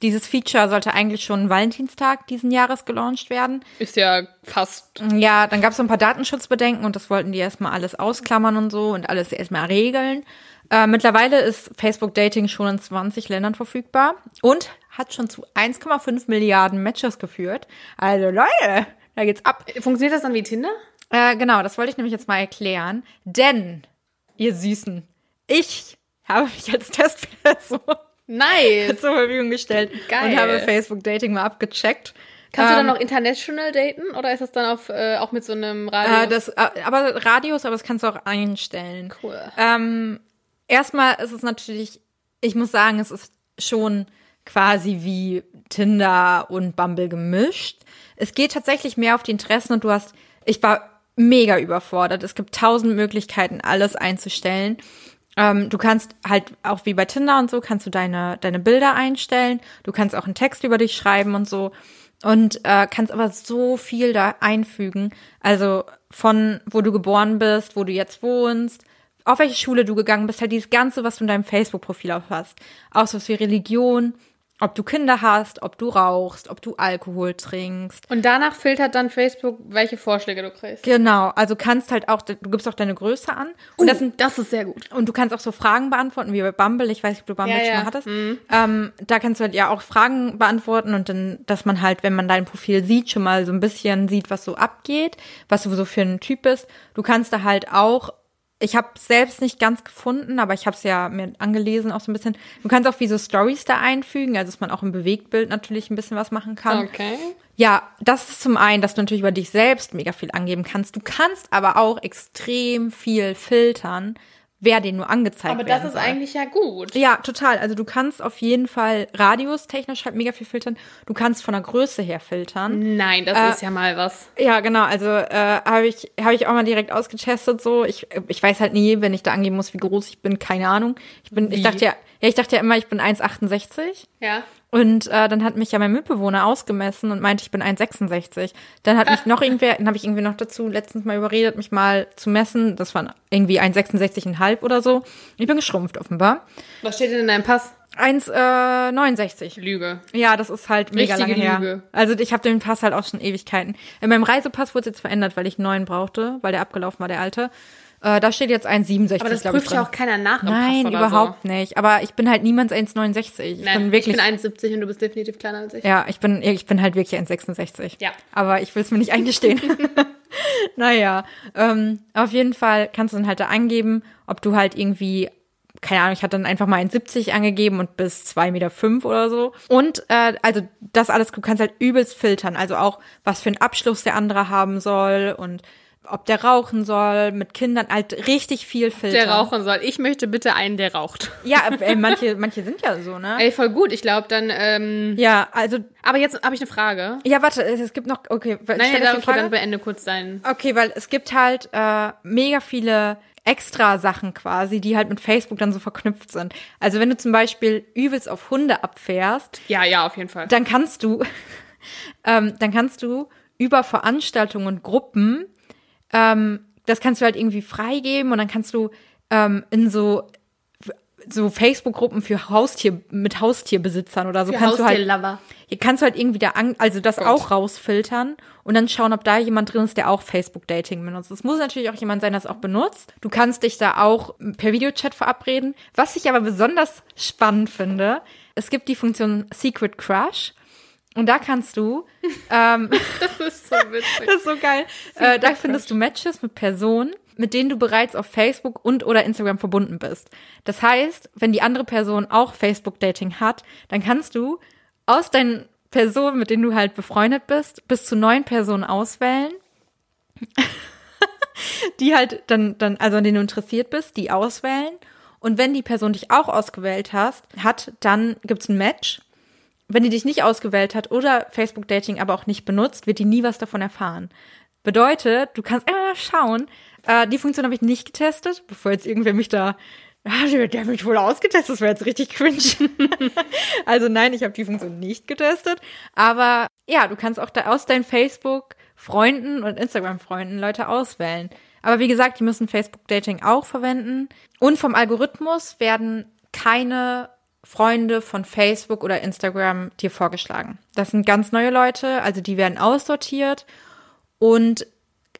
dieses Feature sollte eigentlich schon Valentinstag diesen Jahres gelauncht werden. Ist ja fast. Ja, dann gab es so ein paar Datenschutzbedenken und das wollten die erstmal alles ausklammern und so und alles erstmal regeln. Äh, mittlerweile ist Facebook Dating schon in 20 Ländern verfügbar und hat schon zu 1,5 Milliarden Matches geführt. Also Leute, da geht's ab. Funktioniert das dann wie Tinder? Äh, genau, das wollte ich nämlich jetzt mal erklären. Denn, ihr Süßen, ich habe mich als Testperson Nice. zur Verfügung gestellt Geil. und habe Facebook Dating mal abgecheckt. Kannst du dann Ähm, noch international daten oder ist das dann auf, äh, auch mit so einem Radio? Äh, das, äh, aber Radios, aber das kannst du auch einstellen. cool. Ähm, erstmal ist es natürlich, ich muss sagen, es ist schon quasi wie Tinder und Bumble gemischt. Es geht tatsächlich mehr auf die Interessen und du hast, ich war mega überfordert. Es gibt tausend Möglichkeiten, alles einzustellen. Ähm, du kannst halt auch wie bei Tinder und so, kannst du deine, deine Bilder einstellen. Du kannst auch einen Text über dich schreiben und so. Und äh, kannst aber so viel da einfügen. Also von wo du geboren bist, wo du jetzt wohnst, auf welche Schule du gegangen bist, halt dieses Ganze, was du in deinem Facebook-Profil auch hast. Auch so wie Religion, ob du Kinder hast, ob du rauchst, ob du Alkohol trinkst. Und danach filtert dann Facebook, welche Vorschläge du kriegst. Genau, also kannst halt auch, du gibst auch deine Größe an. Und das sind das ist sehr gut. und du kannst auch so Fragen beantworten, wie bei Bumble. Ich weiß nicht, ob du Bumble Ja, schon ja. mal hattest. Ähm, da kannst du halt ja auch Fragen beantworten und dann, dass man halt, wenn man dein Profil sieht, schon mal so ein bisschen sieht, was so abgeht, was du so für ein Typ bist. Du kannst da halt auch, ich habe selbst nicht ganz gefunden, aber ich habe es ja mir angelesen auch so ein bisschen. Du kannst auch wie so Stories da einfügen, also dass man auch im Bewegtbild natürlich ein bisschen was machen kann. Okay. Ja, das ist zum einen, dass du natürlich über dich selbst mega viel angeben kannst. Du kannst aber auch extrem viel filtern, wer dir nur angezeigt Aber das ist soll. eigentlich ja gut. Ja, total. Also du kannst auf jeden Fall radiustechnisch halt mega viel filtern. Du kannst von der Größe her filtern. Nein, das Äh, ist ja mal was. Ja, genau. Also äh, habe ich habe ich auch mal direkt ausgetestet. So, ich ich weiß halt nie, wenn ich da angeben muss, wie groß ich bin. Keine Ahnung. Ich bin, ich dachte ja, ja, ich dachte ja immer, ich bin 1,68. Ja. Und äh, dann hat mich ja mein Mitbewohner ausgemessen und meinte, ich bin 1,66. Dann hat mich noch irgendwer, dann habe ich irgendwie noch dazu letztens mal überredet, mich mal zu messen. Das waren irgendwie 1,66,5 oder so. Ich bin geschrumpft offenbar. Was steht denn in deinem Pass? 1,69. Lüge. Ja, das ist halt mega Richtige lange her. Lüge. Also ich habe den Pass halt auch schon Ewigkeiten. In meinem Reisepass wurde es jetzt verändert, weil ich einen neuen brauchte, weil der abgelaufen war, der alte. Äh, da steht jetzt 1,67, Aber das prüft ja auch keiner nach Nein, überhaupt nicht. Aber ich bin halt niemals 1,69. Ich Nein, bin wirklich ich bin 1,70 und du bist definitiv kleiner als ich. Ja, ich bin, ich bin halt wirklich 1,66. Ja. Aber ich will es mir nicht eingestehen. naja, ähm, auf jeden Fall kannst du dann halt da angeben, ob du halt irgendwie, keine Ahnung, ich hatte dann einfach mal 1,70 angegeben und bis 2,5 Meter fünf oder so. Und äh, also das alles, du kannst halt übelst filtern. Also auch, was für einen Abschluss der andere haben soll und ob der rauchen soll, mit Kindern, halt richtig viel filtern. Der rauchen soll. Ich möchte bitte einen, der raucht. Ja, äh, manche, manche sind ja so, ne? Ey, voll gut. Ich glaube dann, ähm, Ja, also, aber jetzt habe ich eine Frage. ja, warte, es gibt noch, okay, Nein, ich die okay, Frage? dann beende kurz deinen. Okay, weil es gibt halt äh, mega viele extra Sachen quasi, die halt mit Facebook dann so verknüpft sind. Also wenn du zum Beispiel übelst auf Hunde abfährst, Ja, ja, auf jeden Fall. dann kannst du, ähm, dann kannst du über Veranstaltungen und Gruppen, ähm, das kannst du halt irgendwie freigeben und dann kannst du ähm, in so so Facebook-Gruppen für Haustier mit Haustierbesitzern oder so Für kannst du halt hier kannst du halt irgendwie da an, also das Gott. auch rausfiltern und dann schauen, ob da jemand drin ist, der auch Facebook-Dating benutzt. Es muss natürlich auch jemand sein, der es auch benutzt. Du kannst dich da auch per Videochat verabreden. Was ich aber besonders spannend finde, es gibt die Funktion Secret Crush. Und da kannst du, ähm, Das ist so witzig. das ist so geil, äh, da findest du Matches mit Personen, mit denen du bereits auf Facebook und oder Instagram verbunden bist. Das heißt, wenn die andere Person auch Facebook-Dating hat, dann kannst du aus deinen Personen, mit denen du halt befreundet bist, bis zu neun Personen auswählen, die halt dann, dann, also an denen du interessiert bist, die auswählen. Und wenn die Person dich auch ausgewählt hast, hat, dann gibt's ein Match wenn die dich nicht ausgewählt hat oder Facebook Dating aber auch nicht benutzt, wird die nie was davon erfahren. Bedeutet, du kannst immer schauen, äh, die Funktion habe ich nicht getestet, bevor jetzt irgendwer mich da ja, der, hat mich wohl ausgetestet, das wäre jetzt richtig cringe. also nein, ich habe die Funktion nicht getestet. Aber ja, du kannst auch da aus deinen Facebook-Freunden und Instagram-Freunden Leute auswählen. Aber wie gesagt, die müssen Facebook-Dating auch verwenden. Und vom Algorithmus werden keine Freunde von Facebook oder Instagram dir vorgeschlagen. Das sind ganz neue Leute, also die werden aussortiert. Und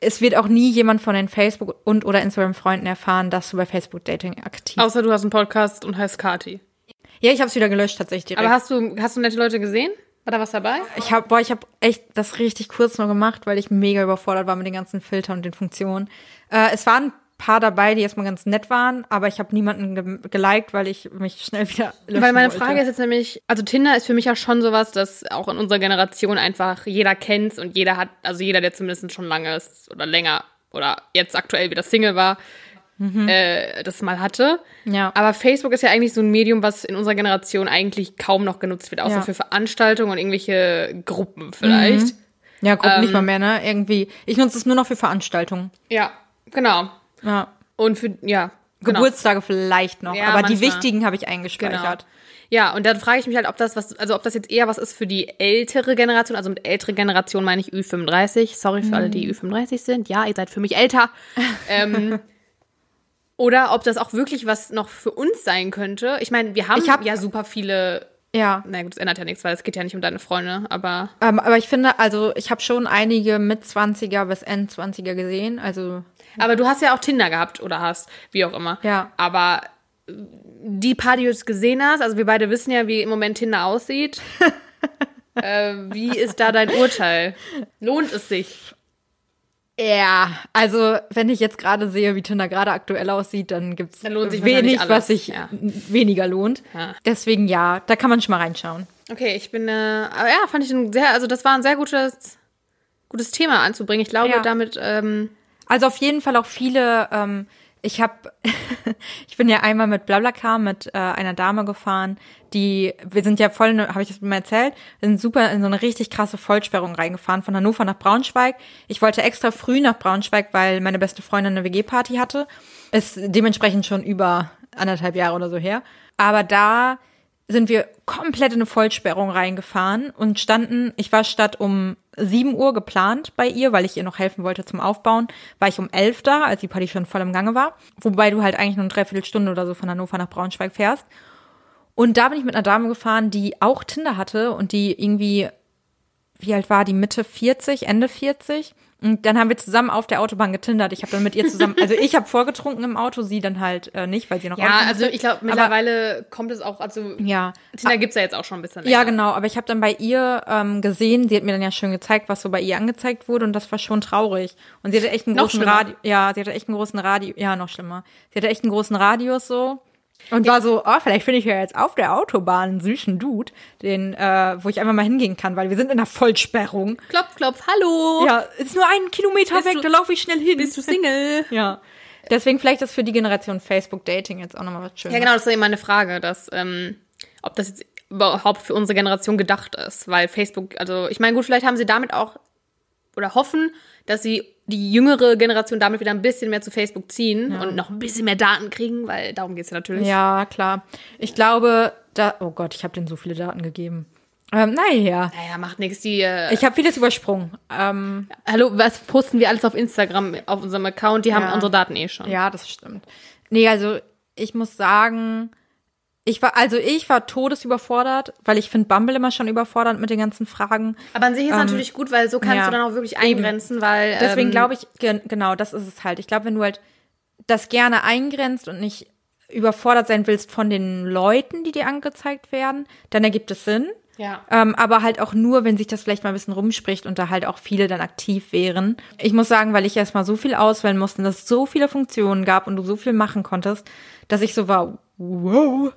es wird auch nie jemand von den Facebook- und oder Instagram-Freunden erfahren, dass du bei Facebook-Dating aktiv bist. Außer du hast einen Podcast und heißt Kati. Ja, ich habe es wieder gelöscht tatsächlich direkt. Aber hast du, hast du nette Leute gesehen? War da was dabei? ich habe, boah, ich habe echt das richtig kurz nur gemacht, weil ich mega überfordert war mit den ganzen Filtern und den Funktionen. Äh, es waren paar dabei, die erstmal ganz nett waren, aber ich habe niemanden ge geliked, weil ich mich schnell wieder löschen Weil meine wollte. Frage ist jetzt nämlich, also Tinder ist für mich ja schon sowas, dass auch in unserer Generation einfach jeder kennt und jeder hat, also jeder, der zumindest schon lange ist oder länger oder jetzt aktuell wieder Single war, äh, das mal hatte. Ja. Aber Facebook ist ja eigentlich so ein Medium, was in unserer Generation eigentlich kaum noch genutzt wird, außer Ja. für Veranstaltungen und irgendwege Gruppen vielleicht. ja, Gruppen nicht ähm, mal mehr, ne? Irgendwie. Ich nutze es nur noch für Veranstaltungen. Ja, genau. Ja. Und für, ja, genau. Geburtstage vielleicht noch, Ja, aber die manchmal. wichtigen habe ich Genau. eingespeichert. Ja, und dann frage ich mich halt, ob das was, also ob das jetzt eher was ist für die ältere Generation, also mit ältere Generation meine ich Ü35. Sorry für alle, die Ü35 sind. Ja, ihr seid für mich älter. ähm, oder ob das auch wirklich was noch für uns sein könnte. Ich meine, wir haben Ich hab- ja super viele. Ja. Na gut, das ändert ja nichts, weil es geht ja nicht um deine Freunde, aber Ähm, aber ich finde, also ich habe schon einige mit 20er bis Endzwanziger gesehen. Also Aber du hast ja auch Tinder gehabt oder hast, wie auch immer. Ja. Aber äh, die paar, die du jetzt gesehen hast, also wir beide wissen ja, wie im Moment Tinder aussieht. äh, wie ist da dein Urteil? Lohnt es sich? ja, also wenn ich jetzt gerade sehe, wie Tinder gerade aktuell aussieht, dann sich wahrscheinlich wenig, was sich ja. weniger lohnt. Ja. Deswegen ja, da kann man schon mal reinschauen. Okay, ich bin, äh, aber ja, fand ich ein sehr, also das war ein sehr gutes, gutes Thema anzubringen. Ich glaube, Ja. damit, ähm, Also auf jeden Fall auch viele, ähm, ich habe, ich bin ja einmal mit Blablacar mit äh, einer Dame gefahren, die, wir sind ja voll, habe ich das mal erzählt, wir sind super in so eine richtig krasse Vollsperrung reingefahren, von Hannover nach Braunschweig. Ich wollte extra früh nach Braunschweig, weil meine beste Freundin eine WG-Party hatte. Ist dementsprechend schon über anderthalb Jahre oder so her. Aber da sind wir komplett in eine Vollsperrung reingefahren und standen, ich war statt um 7 Uhr geplant bei ihr, weil ich ihr noch helfen wollte zum Aufbauen, war ich um 11 da, als die Party schon voll im Gange war. Wobei du halt eigentlich nur eine Dreiviertelstunde oder so von Hannover nach Braunschweig fährst. Und da bin ich mit einer Dame gefahren, die auch Tinder hatte und die irgendwie, wie alt war die, Mitte 40, Ende 40? Und dann haben wir zusammen auf der Autobahn getindert. Ich habe dann mit ihr zusammen, also ich habe vorgetrunken im Auto, sie dann halt äh, nicht, weil sie noch ja, Auto also ich glaube, Aber- mittlerweile kommt es auch, also Ja, Tinder gibt's ja jetzt auch schon ein bisschen länger. ja, genau, aber ich habe dann bei ihr ähm, gesehen, sie hat mir dann ja schön gezeigt, was so bei ihr angezeigt wurde und das war schon traurig. Und sie hatte echt einen Noch großen. Radius, ja, sie hatte echt einen großen Radius, ja, noch schlimmer. Sie hatte echt einen großen Radius so und war so, oh, vielleicht finde ich ja jetzt auf der Autobahn einen süßen Dude, den, äh, wo ich einfach mal hingehen kann, weil wir sind in einer Vollsperrung. Klopf, klopf, hallo. Ja, ist nur einen Kilometer Bist weg, du- da laufe ich schnell hin. Bist du Single? Ja. Deswegen vielleicht ist für die Generation Facebook Dating jetzt auch nochmal was Schönes. Ja, genau, das ist eben meine Frage, dass, ähm, ob das jetzt überhaupt für unsere Generation gedacht ist. Weil Facebook, also ich meine, gut, vielleicht haben sie damit auch oder hoffen, dass sie die jüngere Generation damit wieder ein bisschen mehr zu Facebook ziehen und noch ein bisschen mehr Daten kriegen, weil darum geht's ja natürlich. Ja, klar. Ich glaube, da, oh Gott, ich habe denen so viele Daten gegeben. Ähm, naja, Naja, macht nichts. Die, äh, ich habe vieles übersprungen. Ähm, hallo, was posten wir alles auf Instagram, auf unserem Account? Die haben Ja. unsere Daten eh schon. ja, das stimmt. Nee, also ich muss sagen, ich war, also ich war todesüberfordert, weil ich finde Bumble immer schon überfordert mit den ganzen Fragen. Aber an sich ist natürlich gut, weil so kannst ja. du dann auch wirklich eingrenzen, weil Deswegen ähm, glaube ich, gen genau, das ist es halt. Ich glaube, wenn du halt das gerne eingrenzt und nicht überfordert sein willst von den Leuten, die dir angezeigt werden, dann ergibt es Sinn. Ja. Ähm, aber halt auch nur, wenn sich das vielleicht mal ein bisschen rumspricht und da halt auch viele dann aktiv wären. Ich muss sagen, weil ich erstmal so viel auswählen musste und es so viele Funktionen gab und du so viel machen konntest, dass ich so war, wow,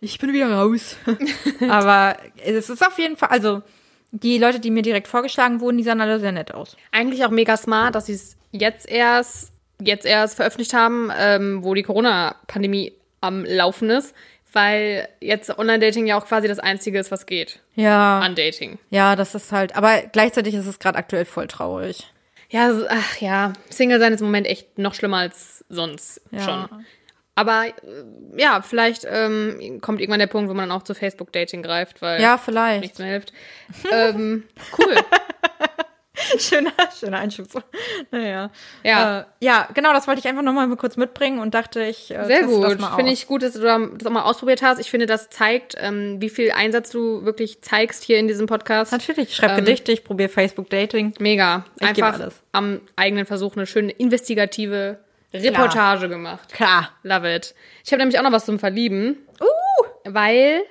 ich bin wieder raus. aber es ist auf jeden Fall, also die Leute, die mir direkt vorgeschlagen wurden, die sahen alle sehr nett aus. eigentlich auch mega smart, dass sie es jetzt erst, jetzt erst veröffentlicht haben, ähm, wo die Corona-Pandemie am Laufen ist. weil jetzt Online-Dating ja auch quasi das Einzige ist, was geht Ja. an Dating. Ja, das ist halt, aber gleichzeitig ist es gerade aktuell voll traurig. Ja, ach ja, Single sein ist im Moment echt noch schlimmer als sonst Ja. schon. Aber äh, ja, vielleicht ähm, kommt irgendwann der Punkt, wo man dann auch zu Facebook-Dating greift, weil Ja, vielleicht. nichts mehr hilft. ähm, cool. schöner, schöner Einschub. Naja. Ja. Äh, ja, genau, das wollte ich einfach nochmal kurz mitbringen und dachte, ich äh, Sehr gut. Finde ich gut, dass du das auch mal ausprobiert hast. Ich finde, das zeigt, ähm, wie viel Einsatz du wirklich zeigst hier in diesem Podcast. Natürlich, ich schreibe Ähm, Gedichte, ich probiere Facebook-Dating. Mega. Ich Einfach alles. am eigenen Versuch eine schöne investigative Reportage gemacht. Klar. Love it. Ich habe nämlich auch noch was zum Verlieben. Uh! Weil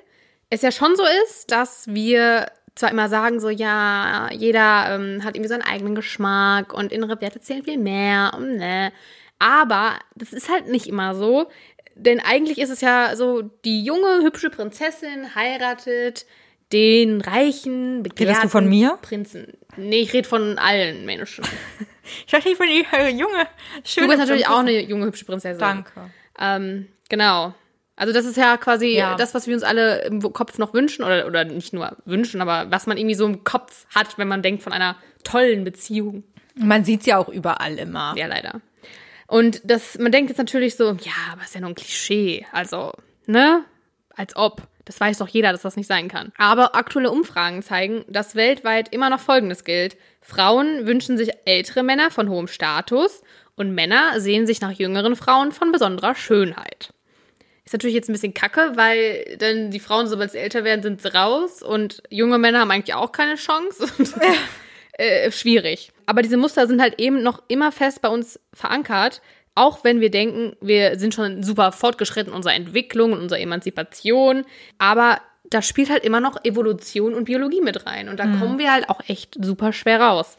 es ja schon so ist, dass wir zwar immer sagen, so, ja, jeder ähm, hat irgendwie seinen eigenen Geschmack und innere Werte zählen viel mehr und ne. Aber das ist halt nicht immer so. Denn eigentlich ist es ja so, die junge, hübsche Prinzessin heiratet den reichen, begehrten Redest du von mir? Prinzen. Nee, ich rede von allen Menschen. Ich dachte, ich bin äh, junge, schöne Du bist natürlich Prinzessin. auch eine junge, hübsche Prinzessin. Danke. Ähm, genau. Also das ist ja quasi Ja. das, was wir uns alle im Kopf noch wünschen oder, oder nicht nur wünschen, aber was man irgendwie so im Kopf hat, wenn man denkt von einer tollen Beziehung. Man sieht's ja auch überall immer. Ja, leider. Und das, man denkt jetzt natürlich so, ja, aber ist ja nur ein Klischee. Also, ne? Als ob. Das weiß doch jeder, dass das nicht sein kann. Aber aktuelle Umfragen zeigen, dass weltweit immer noch Folgendes gilt. Frauen wünschen sich ältere Männer von hohem Status und Männer sehen sich nach jüngeren Frauen von besonderer Schönheit. Ist natürlich jetzt ein bisschen kacke, weil dann die Frauen, sobald sie älter werden, sind sie raus und junge Männer haben eigentlich auch keine Chance. Und, äh, schwierig. Aber diese Muster sind halt eben noch immer fest bei uns verankert, auch wenn wir denken, wir sind schon super fortgeschritten in unserer Entwicklung und unserer Emanzipation. Aber da spielt halt immer noch Evolution und Biologie mit rein. Und da kommen wir halt auch echt super schwer raus.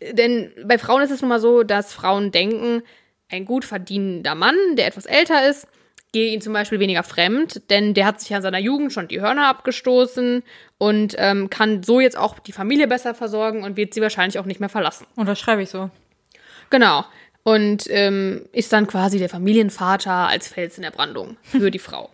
Denn bei Frauen ist es nun mal so, dass Frauen denken, ein gut verdienender Mann, der etwas älter ist, gehe ihnen zum Beispiel weniger fremd, denn der hat sich ja in seiner Jugend schon die Hörner abgestoßen und ähm, kann so jetzt auch die Familie besser versorgen und wird sie wahrscheinlich auch nicht mehr verlassen. Unterschreibe ich so. Genau. Und ähm, ist dann quasi der Familienvater als Fels in der Brandung für die Frau.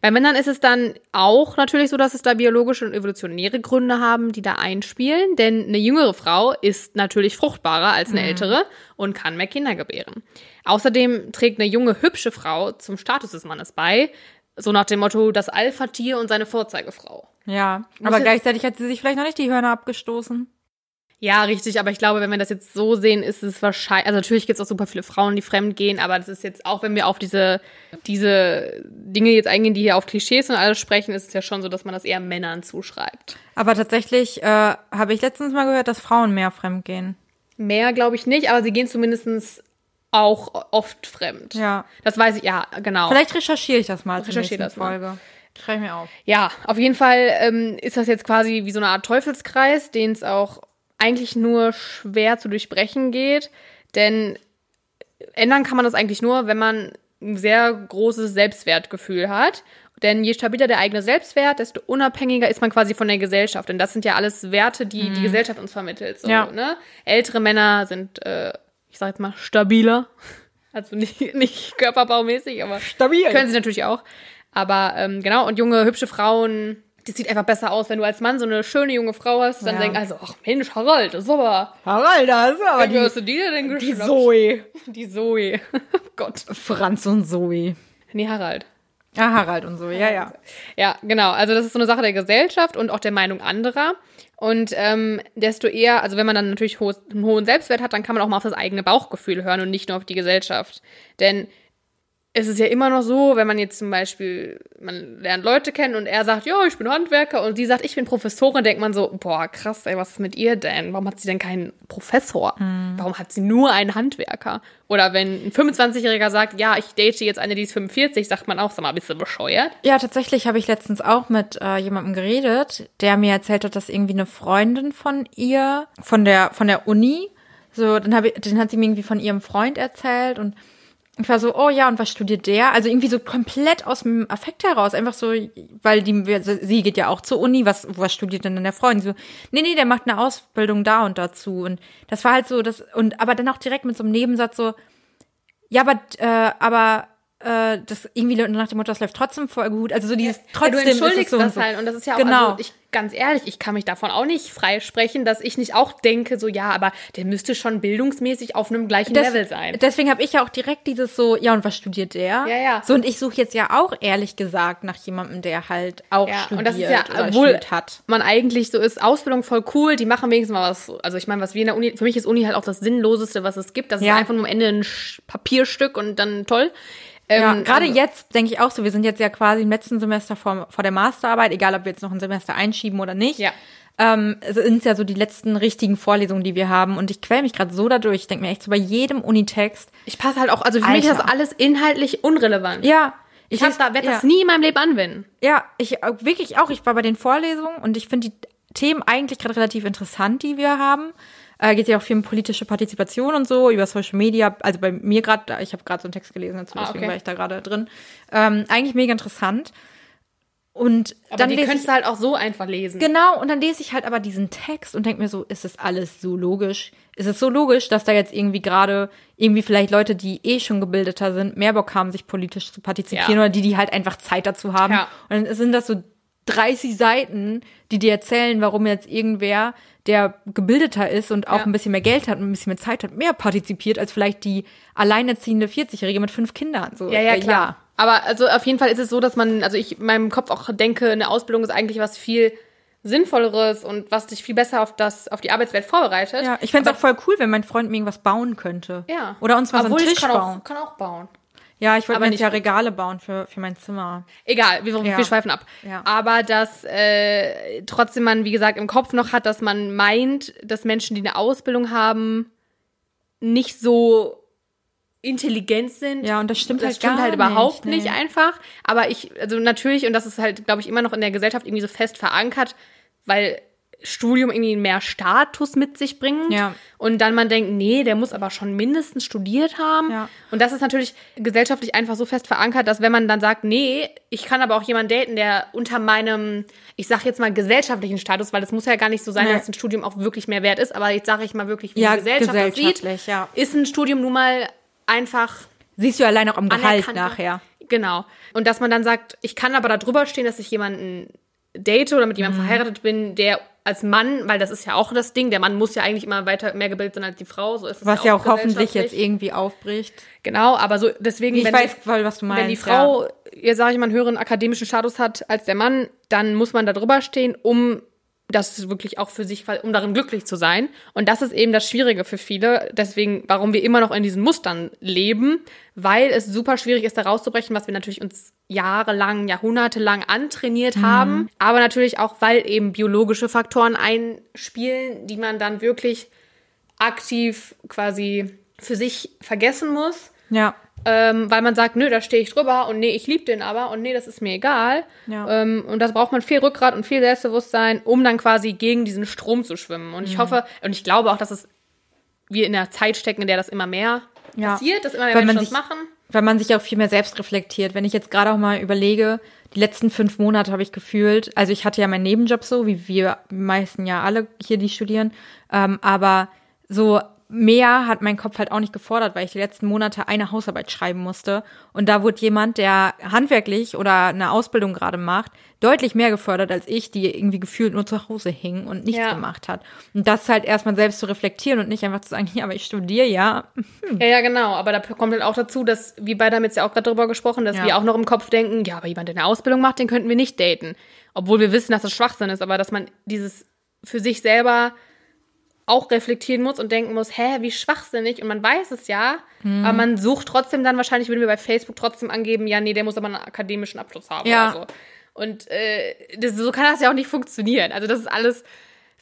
Bei Männern ist es dann auch natürlich so, dass es da biologische und evolutionäre Gründe haben, die da einspielen. Denn eine jüngere Frau ist natürlich fruchtbarer als eine ältere und kann mehr Kinder gebären. Außerdem trägt eine junge, hübsche Frau zum Status des Mannes bei. So nach dem Motto, das Alpha-Tier und seine Vorzeigefrau. Ja, aber gleichzeitig hat sie sich vielleicht noch nicht die Hörner abgestoßen. Ja, richtig, aber ich glaube, wenn wir das jetzt so sehen, ist es wahrscheinlich, also natürlich gibt es auch super viele Frauen, die fremd gehen, aber das ist jetzt auch, wenn wir auf diese, diese Dinge jetzt eingehen, die hier auf Klischees und alles sprechen, ist es ja schon so, dass man das eher Männern zuschreibt. Aber tatsächlich äh, habe ich letztens mal gehört, dass Frauen mehr fremd gehen. Mehr glaube ich nicht, aber sie gehen zumindest auch oft fremd. Ja. Das weiß ich, ja, genau. Vielleicht recherchiere ich das mal zur Recherchiere nächsten das mal. Folge. Schreibe mir auf. Ja, auf jeden Fall ähm, ist das jetzt quasi wie so eine Art Teufelskreis, den es auch eigentlich nur schwer zu durchbrechen geht. Denn ändern kann man das eigentlich nur, wenn man ein sehr großes Selbstwertgefühl hat. Denn je stabiler der eigene Selbstwert, desto unabhängiger ist man quasi von der Gesellschaft. Denn das sind ja alles Werte, die die Gesellschaft uns vermittelt. So, Ja. ne? Ältere Männer sind, äh, ich sag jetzt mal, stabiler. Also nicht, nicht körperbaumäßig, aber Stabil. können sie natürlich auch. Aber ähm, genau, und junge, hübsche Frauen, das sieht einfach besser aus, wenn du als Mann so eine schöne junge Frau hast, dann Ja. denk also, ach Mensch, Harald, das ist aber, Harald, da ist aber wie hast du die denn die geschnappt? Zoe. Die Zoe. Oh Gott. Franz und Zoe. Nee, Harald. Ah, Harald und Zoe, ja, ja. Ja, genau. Also das ist so eine Sache der Gesellschaft und auch der Meinung anderer. Und ähm, desto eher, also wenn man dann natürlich hohes, einen hohen Selbstwert hat, dann kann man auch mal auf das eigene Bauchgefühl hören und nicht nur auf die Gesellschaft. Denn es ist ja immer noch so, wenn man jetzt zum Beispiel, man lernt Leute kennen und er sagt, ja, ich bin Handwerker und sie sagt, ich bin Professorin, denkt man so, boah, krass, ey, was ist mit ihr denn? Warum hat sie denn keinen Professor? Warum hat sie nur einen Handwerker? Oder wenn ein 25-Jähriger sagt, ja, ich date jetzt eine, die ist 45, sagt man auch, sag mal, bist du bescheuert? Ja, tatsächlich habe ich letztens auch mit äh, jemandem geredet, der mir erzählt hat, dass irgendwie eine Freundin von ihr, von der, von der Uni, so, dann, hab ich, dann hat sie mir irgendwie von ihrem Freund erzählt und ich war so, oh ja, und was studiert der? Also irgendwie so komplett aus dem Affekt heraus, einfach so, weil die, sie geht ja auch zur Uni, was, was studiert denn der Freund? So, nee, nee, der macht eine Ausbildung da und dazu. Und das war halt so, das, und aber dann auch direkt mit so einem Nebensatz so, ja, aber, äh, aber äh, das irgendwie nach dem Motto, das läuft trotzdem voll gut. Also so dieses trotzdem ja, du entschuldigst so das so. halt und das ist ja auch, Genau. also ich ganz ehrlich, ich kann mich davon auch nicht freisprechen, dass ich nicht auch denke, so ja, aber der müsste schon bildungsmäßig auf einem gleichen Des- Level sein. Deswegen habe ich ja auch direkt dieses so, ja, und was studiert der? Ja, ja. So, und ich suche jetzt ja auch ehrlich gesagt nach jemandem, der halt auch Ja, studiert und das ist ja, oder obwohl studiert hat. man eigentlich so ist, Ausbildung voll cool, die machen wenigstens mal was, also ich meine, was wir in der Uni, für mich ist Uni halt auch das Sinnloseste, was es gibt, das Ja. ist einfach nur am Ende ein Papierstück und dann toll. Ja, Ähm, gerade also- jetzt denke ich auch so, wir sind jetzt ja quasi im letzten Semester vor, vor der Masterarbeit, egal ob wir jetzt noch ein Semester einschieben oder nicht. Ja. Ähm, es sind ja so die letzten richtigen Vorlesungen, die wir haben. Und ich quäl mich gerade so dadurch. Ich denke mir echt so bei jedem Unitext. Ich passe halt auch, also für mich ist das Alter. alles inhaltlich unrelevant. Ja. Ich lese- da, werde ja. das nie in meinem Leben anwenden. Ja, ich äh, wirklich auch. Ich war bei den Vorlesungen und ich finde die Themen eigentlich gerade relativ interessant, die wir haben. Äh, geht ja auch viel um politische Partizipation und so, über Social Media. Also bei mir gerade, ich habe gerade so einen Text gelesen dazu, Ah, deswegen okay. war ich da gerade drin. Ähm, eigentlich mega interessant. Und Aber dann die lese könntest ich, du halt auch so einfach lesen. Genau, und dann lese ich halt aber diesen Text und denke mir so, ist es alles so logisch? Ist es so logisch, dass da jetzt irgendwie gerade irgendwie vielleicht Leute, die eh schon gebildeter sind, mehr Bock haben, sich politisch zu partizipieren Ja. oder die, die halt einfach Zeit dazu haben? Ja. Und dann sind das so 30 Seiten, die dir erzählen, warum jetzt irgendwer, der gebildeter ist und auch Ja. ein bisschen mehr Geld hat und ein bisschen mehr Zeit hat, mehr partizipiert als vielleicht die alleinerziehende 40-Jährige mit fünf Kindern. So, Ja, ja, äh, klar. Aber also auf jeden Fall ist es so, dass man, also ich in meinem Kopf auch denke, eine Ausbildung ist eigentlich was viel Sinnvolleres und was dich viel besser auf das, auf die Arbeitswelt vorbereitet. Ja, ich fände es auch voll cool, wenn mein Freund mir irgendwas bauen könnte. Ja. Oder uns mal so Obwohl einen ich Tisch kann bauen. Auch, kann auch bauen. Ja, ich wollte mir nicht ja. Regale bauen für, für mein Zimmer. Egal, wir, Ja. wir schweifen ab. Ja. Aber dass äh, trotzdem man, wie gesagt, im Kopf noch hat, dass man meint, dass Menschen, die eine Ausbildung haben, nicht so intelligent sind. Ja, und das stimmt das halt stimmt gar halt überhaupt nicht, nicht, nee. einfach. Aber ich, also natürlich, und das ist halt, glaube ich, immer noch in der Gesellschaft irgendwie so fest verankert, weil Studium irgendwie mehr Status mit sich bringt. Ja. Und dann man denkt, nee, der muss aber schon mindestens studiert haben. Ja. Und das ist natürlich gesellschaftlich einfach so fest verankert, dass wenn man dann sagt, nee, ich kann aber auch jemanden daten, der unter meinem, ich sag jetzt mal gesellschaftlichen Status, weil es muss ja gar nicht so sein, Nee. dass ein Studium auch wirklich mehr wert ist, aber jetzt sage ich mal wirklich, wie Ja, die Gesellschaft das sieht, gesellschaftlich, ja. ist ein Studium nun mal einfach Siehst du allein auch am Gehalt nachher. Genau. Und dass man dann sagt, ich kann aber da drüber stehen, dass ich jemanden date oder mit Mhm. jemandem verheiratet bin, der als Mann, weil das ist ja auch das Ding, der Mann muss ja eigentlich immer weiter mehr gebildet sein als die Frau, so ist es Was ja auch hoffentlich jetzt irgendwie aufbricht. Genau, aber so deswegen, Ich wenn, weiß voll, was du meinst. wenn die Frau, jetzt sage ich mal, einen höheren akademischen Status hat als der Mann, dann muss man da drüber stehen, um das wirklich auch für sich, um darin glücklich zu sein. Und das ist eben das Schwierige für viele. Deswegen, warum wir immer noch in diesen Mustern leben, weil es super schwierig ist, da rauszubrechen, was wir natürlich uns jahrelang, jahrhundertelang antrainiert Mhm. haben. Aber natürlich auch, weil eben biologische Faktoren einspielen, die man dann wirklich aktiv quasi für sich vergessen muss Ja. Ähm, weil man sagt, nö, da stehe ich drüber und nee, ich liebe den aber und nee, das ist mir egal. Ja. Ähm, und das braucht man viel Rückgrat und viel Selbstbewusstsein, um dann quasi gegen diesen Strom zu schwimmen. Und ich Mhm. hoffe und ich glaube auch, dass es wir in einer Zeit stecken, in der das immer mehr Ja. passiert, dass immer mehr Weil man Menschen das sich- machen. Weil man sich auch viel mehr selbst reflektiert. Wenn ich jetzt gerade auch mal überlege, die letzten fünf Monate habe ich gefühlt, also ich hatte ja meinen Nebenjob so, wie wir meisten ja alle hier, die studieren, ähm, aber so mehr hat mein Kopf halt auch nicht gefordert, weil ich die letzten Monate eine Hausarbeit schreiben musste. Und da wurde jemand, der handwerklich oder eine Ausbildung gerade macht, deutlich mehr gefördert als ich, die irgendwie gefühlt nur zu Hause hing und nichts Ja. gemacht hat. Und das halt erstmal selbst zu reflektieren und nicht einfach zu sagen, ja, aber ich studiere ja. Ja, ja, genau. Aber da kommt halt auch dazu, dass wir beide haben jetzt ja auch gerade drüber gesprochen, dass Ja. wir auch noch im Kopf denken, ja, aber jemand, der eine Ausbildung macht, den könnten wir nicht daten. Obwohl wir wissen, dass das Schwachsinn ist, aber dass man dieses für sich selber auch reflektieren muss und denken muss, hä, wie schwachsinnig. Und man weiß es ja, Mhm. aber man sucht trotzdem dann, wahrscheinlich würden wir bei Facebook trotzdem angeben, ja, nee, der muss aber einen akademischen Abschluss haben Ja. oder so. Und äh, das, so kann das ja auch nicht funktionieren. Also das ist alles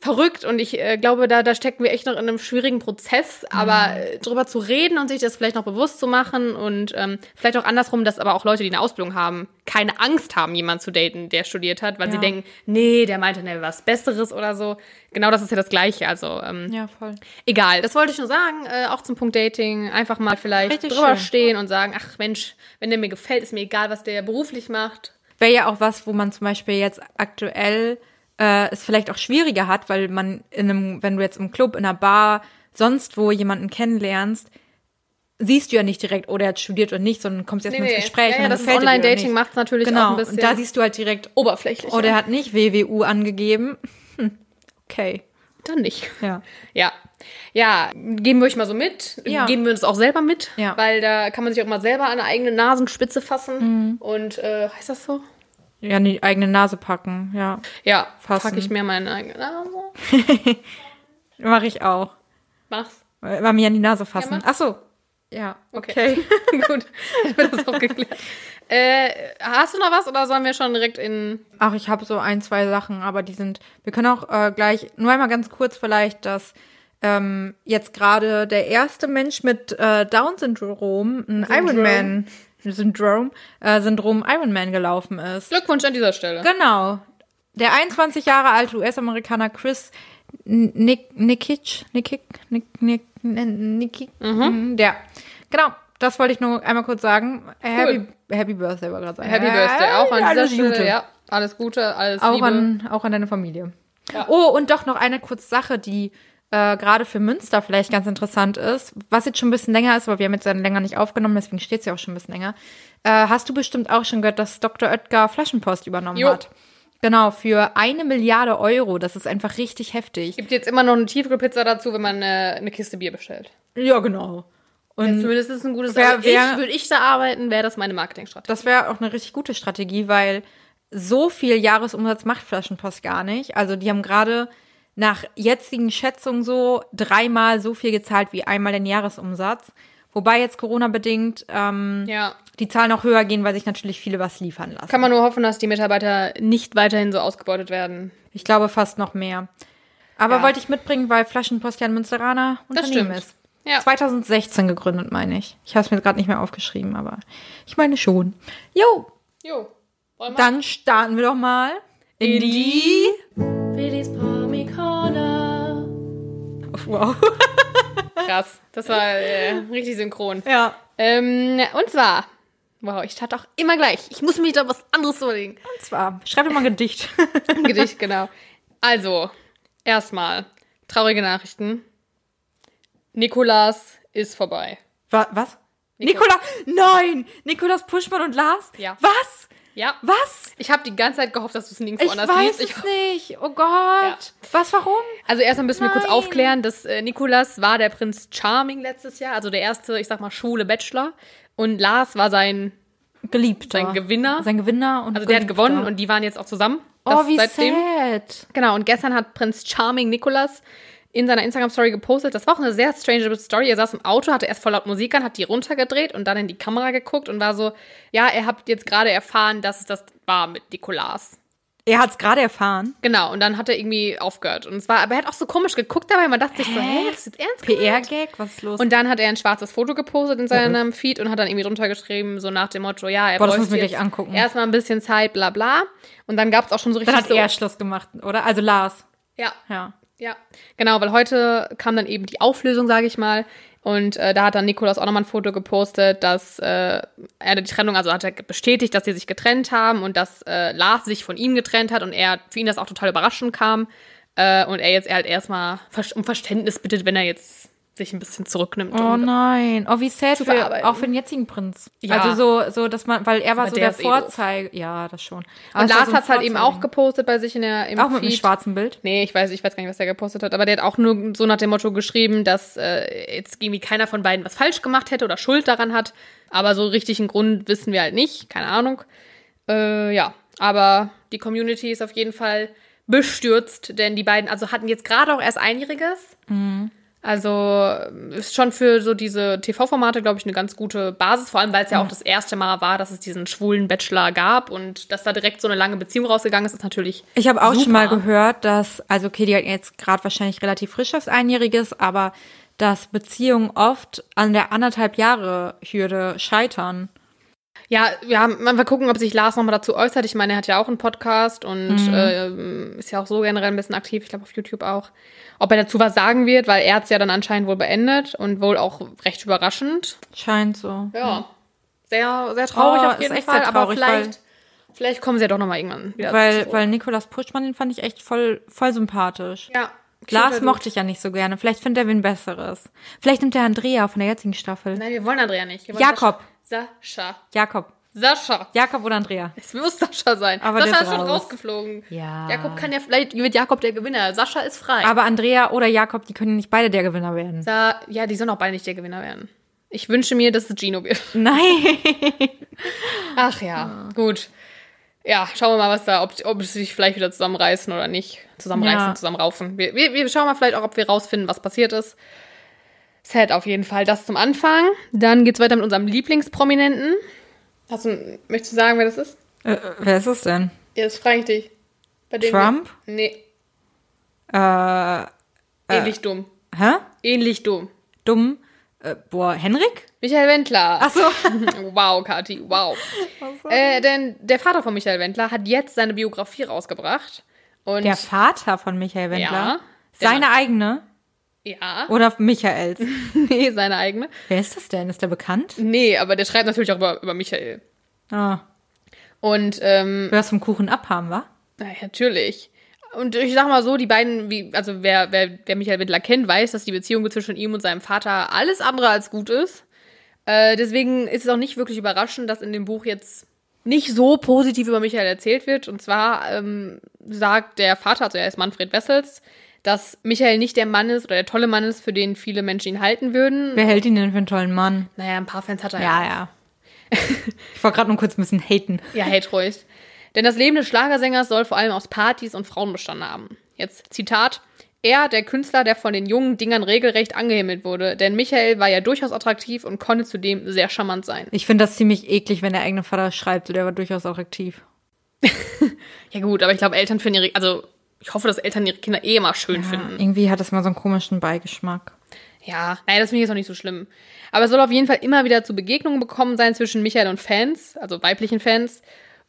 verrückt und ich äh, glaube, da, da stecken wir echt noch in einem schwierigen Prozess, aber äh, drüber zu reden und sich das vielleicht noch bewusst zu machen und ähm, vielleicht auch andersrum, dass aber auch Leute, die eine Ausbildung haben, keine Angst haben, jemanden zu daten, der studiert hat, weil sie Ja. denken, nee, der meinte ne, was Besseres oder so. Genau das ist ja das Gleiche. Also ähm, Ja, voll. egal, das wollte ich nur sagen, äh, auch zum Punkt Dating, einfach mal vielleicht Richtig drüber schön. stehen und sagen, ach Mensch, wenn der mir gefällt, ist mir egal, was der beruflich macht. wäre ja auch was, wo man zum Beispiel jetzt aktuell äh, es vielleicht auch schwieriger hat, weil man in einem, wenn du jetzt im Club, in einer Bar, sonst wo jemanden kennenlernst, siehst du ja nicht direkt, oh, der hat studiert oder nicht, sondern kommst erstmal ins Gespräch. Ja, und ja, dann das Online-Dating macht es natürlich auch Genau, ein bisschen und da siehst du halt direkt, oberflächlich. oh, der hat nicht WWU angegeben. Hm, okay, dann nicht. ja. Ja. Ja, geben wir euch mal so mit. Ja. Geben wir uns auch selber mit. Ja. Mhm. Weil da kann man sich auch mal selber an eine eigene Nasenspitze fassen. Und äh, heißt das so? Ja, in die eigene Nase packen, ja. Ja, Fassen. packe ich mir meine eigene Nase. Mache ich auch. Mach's. Bei mir an die Nase fassen. Ja, mach. Ach so. Ja, Okay. Gut. Ich bin das auch geklärt. Äh, hast du noch was oder sollen wir schon direkt in. Ach, ich habe so ein, zwei Sachen, aber die sind. Wir können auch äh, gleich nur einmal ganz kurz vielleicht, dass ähm, jetzt gerade der erste Mensch mit äh, Down-Syndrom, ein Ironman Syndrom, äh, Syndrom Ironman gelaufen ist. Glückwunsch an dieser Stelle. Genau. Der 21 Jahre alte US-Amerikaner Chris Nikic, Nikic, Nikic, mhm. der. Genau, das wollte ich nur einmal kurz sagen. Happy, Happy Birthday war gerade sagen. Happy Birthday auch an dieser Alles Stelle. Gute. Ja, alles Gute, alles Auch Liebe. an, auch an deine Familie. Ja. Oh, und doch noch eine kurze Sache, die äh, gerade für Münster vielleicht ganz interessant ist, was jetzt schon ein bisschen länger ist, aber wir haben jetzt dann länger nicht aufgenommen, deswegen steht es ja auch schon ein bisschen länger. Äh, hast du bestimmt auch schon gehört, dass Dr. Oetker Flaschenpost übernommen Jo. hat? Genau, für eine Milliarde Euro. Das ist einfach richtig heftig. Gibt jetzt immer noch eine Tiefkühlpizza dazu, wenn man äh, eine Kiste Bier bestellt. Ja, genau. Und Zumindest ist es ein gutes wer- ich, Würde ich da arbeiten, wäre das meine Marketingstrategie. das wäre auch eine richtig gute Strategie, weil so viel Jahresumsatz macht Flaschenpost gar nicht. Also die haben gerade nach jetzigen Schätzungen so dreimal so viel gezahlt wie einmal den Jahresumsatz. Wobei jetzt Corona-bedingt ähm, Ja. die Zahlen auch höher gehen, weil sich natürlich viele was liefern lassen. Kann man nur hoffen, dass die Mitarbeiter nicht weiterhin so ausgebeutet werden. Ich glaube fast noch mehr. Aber Ja. wollte ich mitbringen, weil Flaschenpost ja ein Münsteraner Unternehmen stimmt. ist. Ja. 2016 gegründet, meine ich. Ich habe es mir gerade nicht mehr aufgeschrieben, aber ich meine schon. Jo, Jo. Dann starten wir doch mal in, In die... Willis Corner. Wow. Krass. Das war äh, richtig synchron. Ja. Ähm, und zwar. Wow, ich starte auch immer gleich. Ich muss mir da was anderes überlegen. Und zwar, schreib dir mal ein Gedicht. Ein Gedicht, genau. Also, erstmal, traurige Nachrichten. Nikolas ist vorbei. Wa was? Nico- Nikola, nein! Nikolas Puschmann und Lars? Ja. Was? Ja. Was? Ich habe die ganze Zeit gehofft, dass du es nirgendwo Ich anders weiß liest. Ich, es nicht. Oh Gott. Was, warum? also erstmal müssen wir kurz Nein. aufklären, dass äh, Nikolas war der Prinz Charming letztes Jahr, also der erste, ich sag mal, Schule Bachelor. Und Lars war sein, Geliebter. sein Gewinner. Sein Gewinner und also der hat gewonnen und die waren jetzt auch zusammen. Oh, Das wie seitdem. sad. Genau, und gestern hat Prinz Charming Nicholas in seiner Instagram-Story gepostet. Das war auch eine sehr strange Story. Er saß im Auto, hatte erst voll laut Musik an, hat die runtergedreht und dann in die Kamera geguckt und war so, ja, er hat jetzt gerade erfahren, dass es das war mit Nikolas. Er hat es gerade erfahren. Genau, und dann hat er irgendwie aufgehört. Und es war, aber er hat auch so komisch geguckt dabei. Man dachte sich so, hä, das ist jetzt ernst? PR-Gag? Was ist los? Und dann hat er ein schwarzes Foto gepostet in seinem Feed und hat dann irgendwie drunter geschrieben, so nach dem Motto, ja, er Boah, das wir jetzt gleich angucken. erstmal ein bisschen Zeit, bla bla. Und dann gab es auch schon so richtig dann hat so, er Schluss gemacht, oder? Also Lars. ja, Ja. Ja, genau, weil heute kam dann eben die Auflösung, sage ich mal. Und äh, da hat dann Nikolaus auch nochmal ein Foto gepostet, dass äh, er die Trennung, also hat er bestätigt, dass sie sich getrennt haben und dass äh, Lars sich von ihm getrennt hat und er für ihn das auch total überraschend kam. Äh, und er jetzt halt erstmal um Verständnis bittet, wenn er jetzt sich ein bisschen zurücknimmt. Oh nein. Oh, wie sad für, auch für den jetzigen Prinz. Ja. Also so, so, dass man, weil er war Aber so der der, eh. Vorzeige. Ja, das schon. Aber und Lars so es halt eben auch gepostet bei sich in der, im Auch mit einem schwarzen Bild. Nee, ich weiß, ich weiß gar nicht, was der gepostet hat, aber der hat auch nur so nach dem Motto geschrieben, dass äh, jetzt irgendwie keiner von beiden was falsch gemacht hätte oder Schuld daran hat. Aber so richtig einen Grund wissen wir halt nicht, keine Ahnung. Äh, ja, aber die Community ist auf jeden Fall bestürzt, denn die beiden, also hatten jetzt gerade auch erst Einjähriges. Also ist schon für so diese TV-Formate, glaube ich, eine ganz gute Basis, vor allem weil es ja auch das erste Mal war, dass es diesen schwulen Bachelor gab und dass da direkt so eine lange Beziehung rausgegangen ist, ist natürlich. Ich habe auch super. schon mal gehört, dass, also okay, die hat jetzt gerade wahrscheinlich relativ frisch aufs Einjähriges, aber dass Beziehungen oft an der anderthalb Jahre Hürde scheitern. Ja, ja, mal gucken, ob sich Lars nochmal dazu äußert. Ich meine, er hat ja auch einen Podcast und ähm, ist ja auch so generell ein bisschen aktiv, ich glaube auf YouTube auch. Ob er dazu was sagen wird, weil er hat es ja dann anscheinend wohl beendet und wohl auch recht überraschend. Scheint so. Ja. Sehr, sehr traurig Oh, auf jeden Fall, aber vielleicht, vielleicht kommen sie ja doch nochmal irgendwann wieder Weil, zurück. weil Nikolas Puschmann, den fand ich echt voll, voll sympathisch. Ja, Lars mochte ich ja nicht so gerne. Vielleicht findet er wen Besseres. Vielleicht nimmt er Andrea von der jetzigen Staffel. Nein, wir wollen Andrea nicht. Wollen Jakob. Sascha. Sascha. Jakob. Sascha. Jakob oder Andrea? Es muss Sascha sein. Aber Sascha ist ist schon raus. rausgeflogen. Ja. Jakob kann ja vielleicht wird Jakob der Gewinner. Sascha ist frei. Aber Andrea oder Jakob, die können nicht beide der Gewinner werden. Sa ja, die sollen auch beide nicht der Gewinner werden. Ich wünsche mir, dass es Gino wird. Nein. Ach ja, gut. Ja, schauen wir mal, was da, ob, ob sie sich vielleicht wieder zusammenreißen oder nicht. Zusammenreißen, Ja. zusammenraufen. Wir, wir, wir schauen mal vielleicht auch, ob wir rausfinden, was passiert ist. Sad auf jeden Fall. Das zum Anfang. Dann geht's weiter mit unserem Lieblingsprominenten. Hast du, möchtest du sagen, wer das ist? äh, wer ist es denn? Ja, das frage ich dich. Bei dem Trump? Wir, nee, Äh, ähnlich dumm. hä? Ähnlich dumm. Dumm. Äh, boah, Henrik? Michael Wendler. Ach so. Wow, Kathi, wow. Äh, denn der Vater von Michael Wendler hat jetzt seine Biografie rausgebracht. Und Der Vater von Michael Wendler? Ja. Seine eigene? Ja, Oder Michaels? nee, seine eigene. Wer ist das denn? Ist der bekannt? Nee, aber der schreibt natürlich auch über, über Michael. Ah, Und, ähm, wer es vom Kuchen abhaben, wa? na, natürlich. Und ich sag mal so, die beiden, wie, also wer, wer, wer Michael Wendler kennt, weiß, dass die Beziehung zwischen ihm und seinem Vater alles andere als gut ist. Äh, deswegen ist es auch nicht wirklich überraschend, dass in dem Buch jetzt nicht so positiv über Michael erzählt wird. Und zwar ähm, sagt der Vater, also er ist Manfred Wessels, dass Michael nicht der Mann ist oder der tolle Mann ist, für den viele Menschen ihn halten würden. Wer hält ihn denn für einen tollen Mann? Naja, ein paar Fans hat er Ja, ja. ich wollte gerade nur kurz ein bisschen haten. Ja, hate ruhig. Denn das Leben des Schlagersängers soll vor allem aus Partys und Frauen bestanden haben. Jetzt Zitat. Er, der Künstler, der von den jungen Dingern regelrecht angehimmelt wurde. Denn Michael war ja durchaus attraktiv und konnte zudem sehr charmant sein. Ich finde das ziemlich eklig, wenn der eigene Vater schreibt. Der war durchaus auch aktiv. Ja gut, aber ich glaube, Eltern finden ihre, also ich hoffe, dass Eltern ihre Kinder eh immer schön finden. Irgendwie hat das mal so einen komischen Beigeschmack. Ja, naja, das finde ich jetzt auch nicht so schlimm. Aber es soll auf jeden Fall immer wieder zu Begegnungen bekommen sein zwischen Michael und Fans, also weiblichen Fans.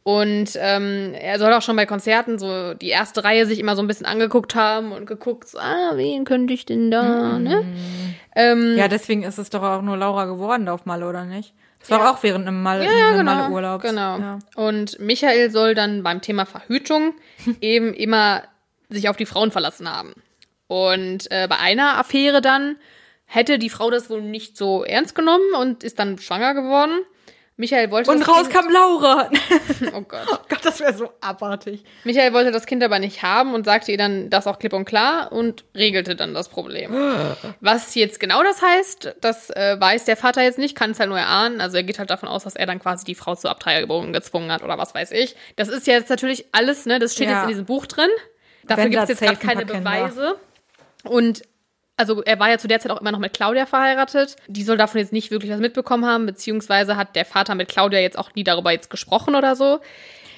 Und ähm, er soll auch schon bei Konzerten so die erste Reihe sich immer so ein bisschen angeguckt haben und geguckt, so, ah, wen könnte ich denn da, ne? Ähm, Ja, deswegen ist es doch auch nur Laura geworden auf Malle, oder nicht? Das war Ja. auch während einem Malle, ja, ja, genau. Malle-Urlaub. Genau. Ja. Und Michael soll dann beim Thema Verhütung eben immer sich auf die Frauen verlassen haben. Und äh, bei einer Affäre dann hätte die Frau das wohl nicht so ernst genommen und ist dann schwanger geworden. Michael wollte Und das raus kind, kam Laura. Oh Gott. oh Gott, das wäre so abartig. Michael wollte das Kind aber nicht haben und sagte ihr dann das auch klipp und klar und regelte dann das Problem. Was jetzt genau das heißt, das äh, weiß der Vater jetzt nicht, kann es halt nur erahnen. Also er geht halt davon aus, dass er dann quasi die Frau zur Abtreibung gezwungen hat oder was weiß ich. Das ist jetzt natürlich alles, ne, das steht Ja. jetzt in diesem Buch drin. Dafür gibt es jetzt gerade keine. Beweise. Und also er war ja zu der Zeit auch immer noch mit Claudia verheiratet. Die soll davon jetzt nicht wirklich was mitbekommen haben, beziehungsweise hat der Vater mit Claudia jetzt auch nie darüber jetzt gesprochen oder so.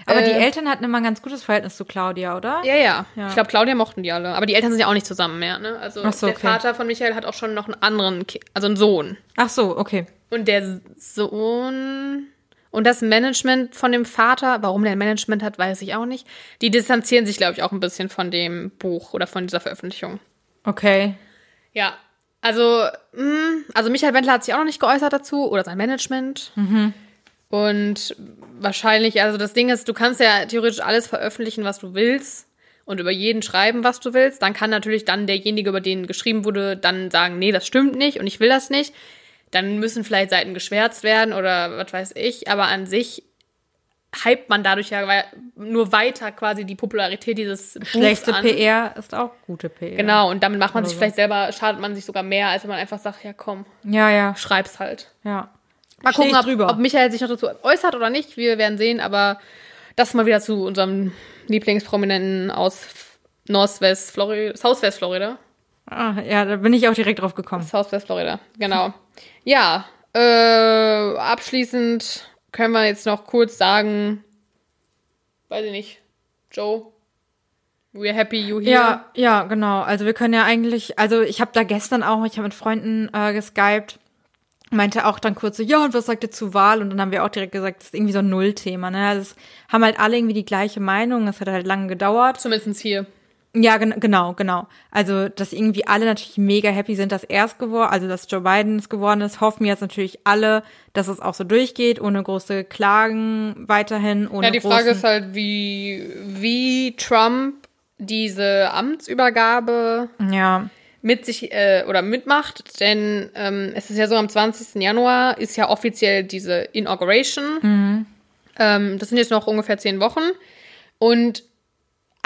Aber die Äh, Eltern hatten immer ein ganz gutes Verhältnis zu Claudia, oder? Ja, ja. Ja. Ich glaube, Claudia mochten die alle. Aber die Eltern sind ja auch nicht zusammen mehr, ne? Also Ach so, der okay. Vater von Michael hat auch schon noch einen anderen, Ki also einen Sohn. Ach so, okay. Und der Sohn und das Management von dem Vater, warum der ein Management hat, weiß ich auch nicht. Die distanzieren sich, glaube ich, auch ein bisschen von dem Buch oder von dieser Veröffentlichung. Okay. Ja. Also, mh, also Michael Wendler hat sich auch noch nicht geäußert dazu oder sein Management. Und wahrscheinlich, also das Ding ist, du kannst ja theoretisch alles veröffentlichen, was du willst und über jeden schreiben, was du willst. Dann kann natürlich dann derjenige, über den geschrieben wurde, dann sagen, nee, das stimmt nicht und ich will das nicht. Dann müssen vielleicht Seiten geschwärzt werden oder was weiß ich. Aber an sich hypt man dadurch ja nur weiter quasi die Popularität dieses Buchs Schlechte an. PR ist auch gute PR. Genau, und damit macht man Oder sich so. vielleicht selber, schadet man sich sogar mehr, als wenn man einfach sagt, ja komm, Ja, ja, schreib's halt. ja. Mal Steh gucken, ob, drüber. ob Michael sich noch dazu äußert oder nicht. Wir werden sehen, aber das mal wieder zu unserem Lieblingsprominenten aus Northwest Florida, Southwest Florida. Ah, ja, da bin ich auch direkt drauf gekommen. Southwest Florida, genau. Ja, äh, abschließend können wir jetzt noch kurz sagen, weiß ich nicht, Joe, we're happy you here. Ja, ja, genau. Also wir können ja eigentlich, also ich habe da gestern auch, ich habe mit Freunden äh, geskypt, meinte auch dann kurz so, ja, und was sagt ihr zur Wahl? Und dann haben wir auch direkt gesagt, das ist irgendwie so ein Nullthema. Ne? Also es haben halt alle irgendwie die gleiche Meinung, es hat halt lange gedauert. Zumindest hier. Ja, gen genau, genau. Also, dass irgendwie alle natürlich mega happy sind, dass er es geworden, also dass Joe Biden es geworden ist, hoffen jetzt natürlich alle, dass es auch so durchgeht, ohne große Klagen weiterhin, ohne Ja, die Frage ist halt, wie, wie Trump diese Amtsübergabe Ja. mit sich äh, oder mitmacht, denn ähm, es ist ja so, am 20. Januar ist ja offiziell diese Inauguration. Ähm, das sind jetzt noch ungefähr zehn Wochen. Und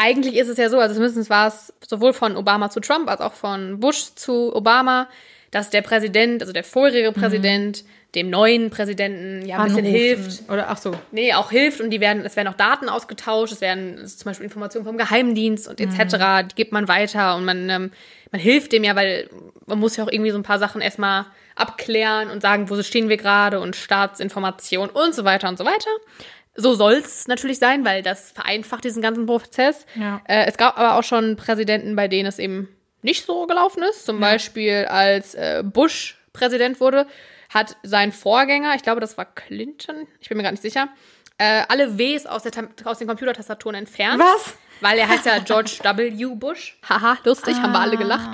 eigentlich ist es ja so, also zumindest war es sowohl von Obama zu Trump als auch von Bush zu Obama, dass der Präsident, also der vorherige Präsident, dem neuen Präsidenten ja ein bisschen Anrufen. hilft. Oder ach so. Nee, auch hilft und die werden, es werden auch Daten ausgetauscht, es werden also zum Beispiel Informationen vom Geheimdienst und etc., die gibt man weiter und man, ähm, man hilft dem ja, weil man muss ja auch irgendwie so ein paar Sachen erstmal abklären und sagen, wo stehen wir gerade und Staatsinformation und so weiter und so weiter. So soll es natürlich sein, weil das vereinfacht diesen ganzen Prozess. Ja. Äh, es gab aber auch schon Präsidenten, bei denen es eben nicht so gelaufen ist. Zum Beispiel als äh, Bush Präsident wurde, hat sein Vorgänger, ich glaube, das war Clinton, ich bin mir gar nicht sicher, äh, alle Ws aus, der, aus den Computertastaturen entfernt. Was? Weil er heißt ja George W. Bush. Haha, lustig, haben wir alle gelacht.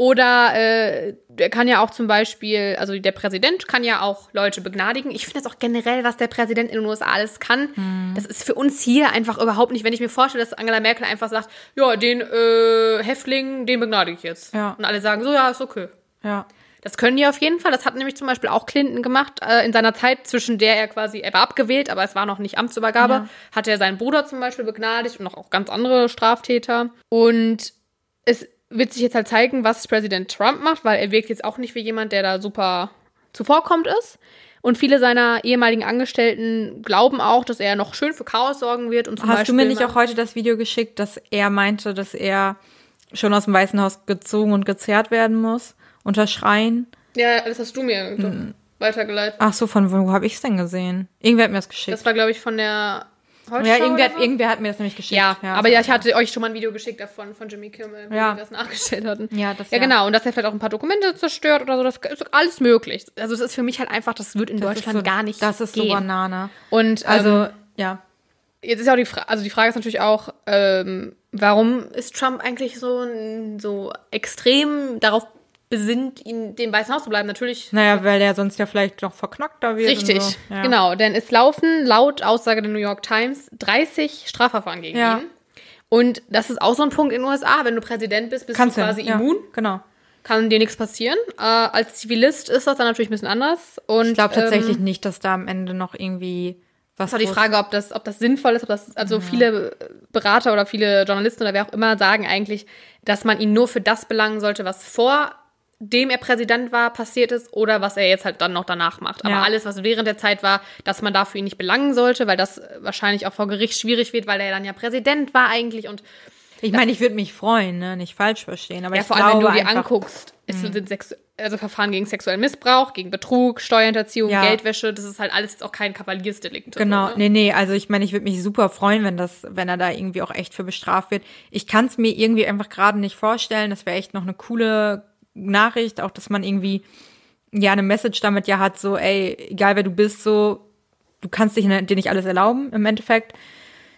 Oder äh, der kann ja auch zum Beispiel, also der Präsident kann ja auch Leute begnadigen. Ich finde das auch generell, was der Präsident in den USA alles kann. Das ist für uns hier einfach überhaupt nicht, wenn ich mir vorstelle, dass Angela Merkel einfach sagt, ja, den äh, Häftling, den begnadige ich jetzt. Ja. Und alle sagen so, ja, ist okay. Ja. Das können die auf jeden Fall. Das hat nämlich zum Beispiel auch Clinton gemacht äh, in seiner Zeit, zwischen der er quasi, er war abgewählt, aber es war noch nicht Amtsübergabe, Ja. hat er seinen Bruder zum Beispiel begnadigt und noch auch ganz andere Straftäter. Und es wird sich jetzt halt zeigen, was Präsident Trump macht, weil er wirkt jetzt auch nicht wie jemand, der da super zuvorkommt ist. Und viele seiner ehemaligen Angestellten glauben auch, dass er noch schön für Chaos sorgen wird. Und zum Hast Beispiel du mir nicht auch heute das Video geschickt, dass er meinte, dass er schon aus dem Weißen Haus gezogen und gezerrt werden muss? Unter Schreien? Ja, das hast du mir Hm. weitergeleitet. Ach so, von wo habe ich es denn gesehen? Irgendwer hat mir das geschickt. Das war, glaube ich, von der Heute ja, irgendwer, so? irgendwer hat mir das nämlich geschickt. Ja, aber so. ja, ich hatte euch schon mal ein Video geschickt davon, von Jimmy Kimmel, wie Ja. die das nachgestellt hatten. Ja, das- ja, ja. genau. Und dass er vielleicht auch ein paar Dokumente zerstört oder so, das ist alles möglich. Also, das ist für mich halt einfach, das wird in Das Deutschland so, gar nicht Das ist so gehen. Banane. Und Also, also, ja. jetzt ist ja auch die Frage, also die Frage ist natürlich auch, ähm, warum ist Trump eigentlich so, so extrem darauf besinnt, ihn dem Weißen Haus zu bleiben? Natürlich Naja, weil der sonst ja vielleicht noch verknackter wird. Richtig, so. ja. genau. Denn es laufen laut Aussage der New York Times 30 Strafverfahren gegen Ja. ihn. Und das ist auch so ein Punkt in den USA. Wenn du Präsident bist, bist Kannst du quasi ja, immun, Genau. kann dir nichts passieren. Äh, als Zivilist ist das dann natürlich ein bisschen anders. Und, Ich glaube tatsächlich ähm, nicht, dass da am Ende noch irgendwie was. ist auch die Frage, ob das, ob das sinnvoll ist, ob das, also viele Berater oder viele Journalisten oder wer auch immer sagen eigentlich, dass man ihn nur für das belangen sollte, was vor dem er Präsident war, passiert ist oder was er jetzt halt dann noch danach macht. Aber Ja. alles, was während der Zeit war, dass man dafür ihn nicht belangen sollte, weil das wahrscheinlich auch vor Gericht schwierig wird, weil er dann ja Präsident war eigentlich und Ich meine, ich würde mich freuen, ne? Nicht falsch verstehen. Aber ja, vor allem, wenn du dir anguckst, es sind Sex also Verfahren gegen sexuellen Missbrauch, gegen Betrug, Steuerhinterziehung, Ja. Geldwäsche, das ist halt alles jetzt auch kein Kavaliersdelikt. Genau, So, ne? nee, nee, also ich meine, ich würde mich super freuen, wenn das, wenn er da irgendwie auch echt für bestraft wird. Ich kann es mir irgendwie einfach gerade nicht vorstellen. Das wäre echt noch eine coole Nachricht, auch dass man irgendwie ja eine Message damit ja hat, so, ey, egal wer du bist, so, du kannst dich dir nicht alles erlauben im Endeffekt.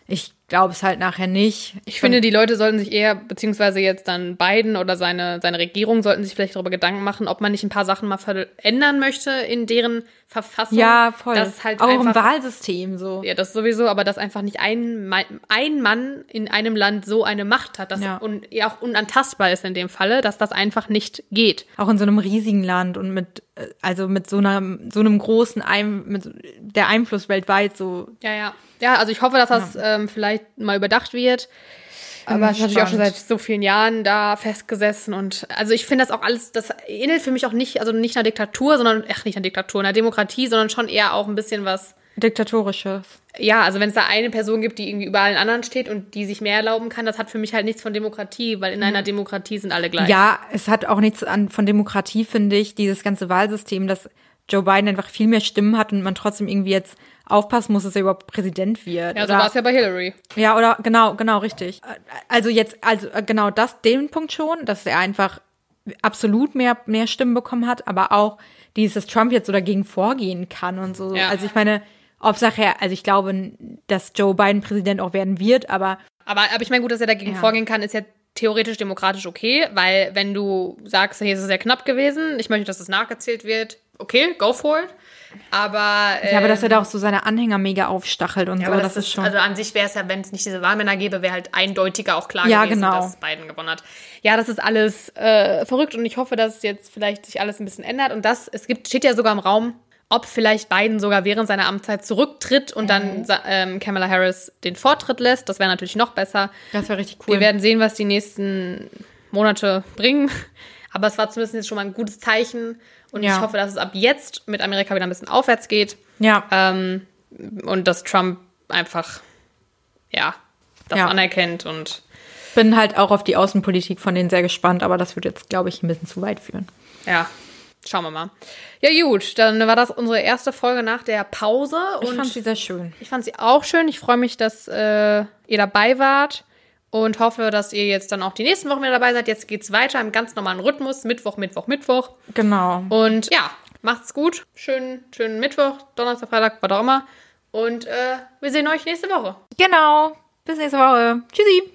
Ich glaube es halt nachher nicht. Ich finde, die Leute sollten sich eher, beziehungsweise jetzt dann Biden oder seine, seine Regierung sollten sich vielleicht darüber Gedanken machen, ob man nicht ein paar Sachen mal verändern möchte in deren Verfassung. ja, voll. Das halt auch im einfach, Wahlsystem so. ja, das sowieso, aber dass einfach nicht ein, ein Mann in einem Land so eine Macht hat, dass Ja. und ja auch unantastbar ist in dem Falle, dass das einfach nicht geht. Auch in so einem riesigen Land und mit, äh, also mit so einem, so einem großen, Ein mit der Einfluss weltweit so. Ja, ja. Ja, also ich hoffe, dass das ähm, vielleicht mal überdacht wird. Aber es ist natürlich auch schon seit so vielen Jahren da festgesessen und also ich finde das auch alles, das ähnelt für mich auch nicht, also nicht einer Diktatur, sondern, ach nicht einer Diktatur, einer Demokratie, sondern schon eher auch ein bisschen was, Diktatorisches. ja, also wenn es da eine Person gibt, die irgendwie über allen anderen steht und die sich mehr erlauben kann, das hat für mich halt nichts von Demokratie, weil in einer Demokratie sind alle gleich. Ja, es hat auch nichts an, von Demokratie, finde ich, dieses ganze Wahlsystem, dass Joe Biden einfach viel mehr Stimmen hat und man trotzdem irgendwie jetzt aufpassen muss, dass er überhaupt Präsident wird. Ja, so war es ja bei Hillary. ja, oder genau, genau, richtig. Also jetzt, also äh, genau das, den Punkt schon, dass er einfach absolut mehr, mehr Stimmen bekommen hat, aber auch dieses, dass Trump jetzt so dagegen vorgehen kann und so. Ja. Also ich meine, ob nachher, also ich glaube, dass Joe Biden Präsident auch werden wird, aber Aber, aber ich meine, gut, dass er dagegen Ja. vorgehen kann, ist ja theoretisch demokratisch okay, weil wenn du sagst, hey, es ist sehr knapp gewesen, ich möchte, dass es nachgezählt wird, okay, go for it. Aber, Ja, aber dass er ähm, da auch so seine Anhänger mega aufstachelt und ja, so, aber das, ist schon. Also an sich wäre es ja, wenn es nicht diese Wahlmänner gäbe, wäre halt eindeutiger auch klar Ja, gewesen, genau. dass Biden gewonnen hat. Ja, das ist alles äh, verrückt und ich hoffe, dass jetzt vielleicht sich alles ein bisschen ändert. Und das, es gibt, steht ja sogar im Raum, ob vielleicht Biden sogar während seiner Amtszeit zurücktritt und Mhm. dann sa- ähm, Kamala Harris den Vortritt lässt. Das wäre natürlich noch besser. das wäre richtig cool. Wir werden sehen, was die nächsten Monate bringen. Aber es war zumindest jetzt schon mal ein gutes Zeichen. Und Ja. ich hoffe, dass es ab jetzt mit Amerika wieder ein bisschen aufwärts geht. ja, Ähm, und dass Trump einfach, ja, das Ja. anerkennt und bin halt auch auf die Außenpolitik von denen sehr gespannt, aber das wird jetzt, glaube ich, ein bisschen zu weit führen. ja, schauen wir mal. Ja, gut, dann war das unsere erste Folge nach der Pause. Ich fand sie sehr schön. ich fand sie auch schön. Ich freue mich, dass äh, ihr dabei wart und hoffe, dass ihr jetzt dann auch die nächsten Wochen wieder dabei seid. Jetzt geht's weiter im ganz normalen Rhythmus. Mittwoch, Mittwoch, Mittwoch. Genau. Und ja, macht's gut. Schönen, schönen Mittwoch, Donnerstag, Freitag, was auch immer. Und äh, wir sehen euch nächste Woche. Genau. Bis nächste Woche. Tschüssi.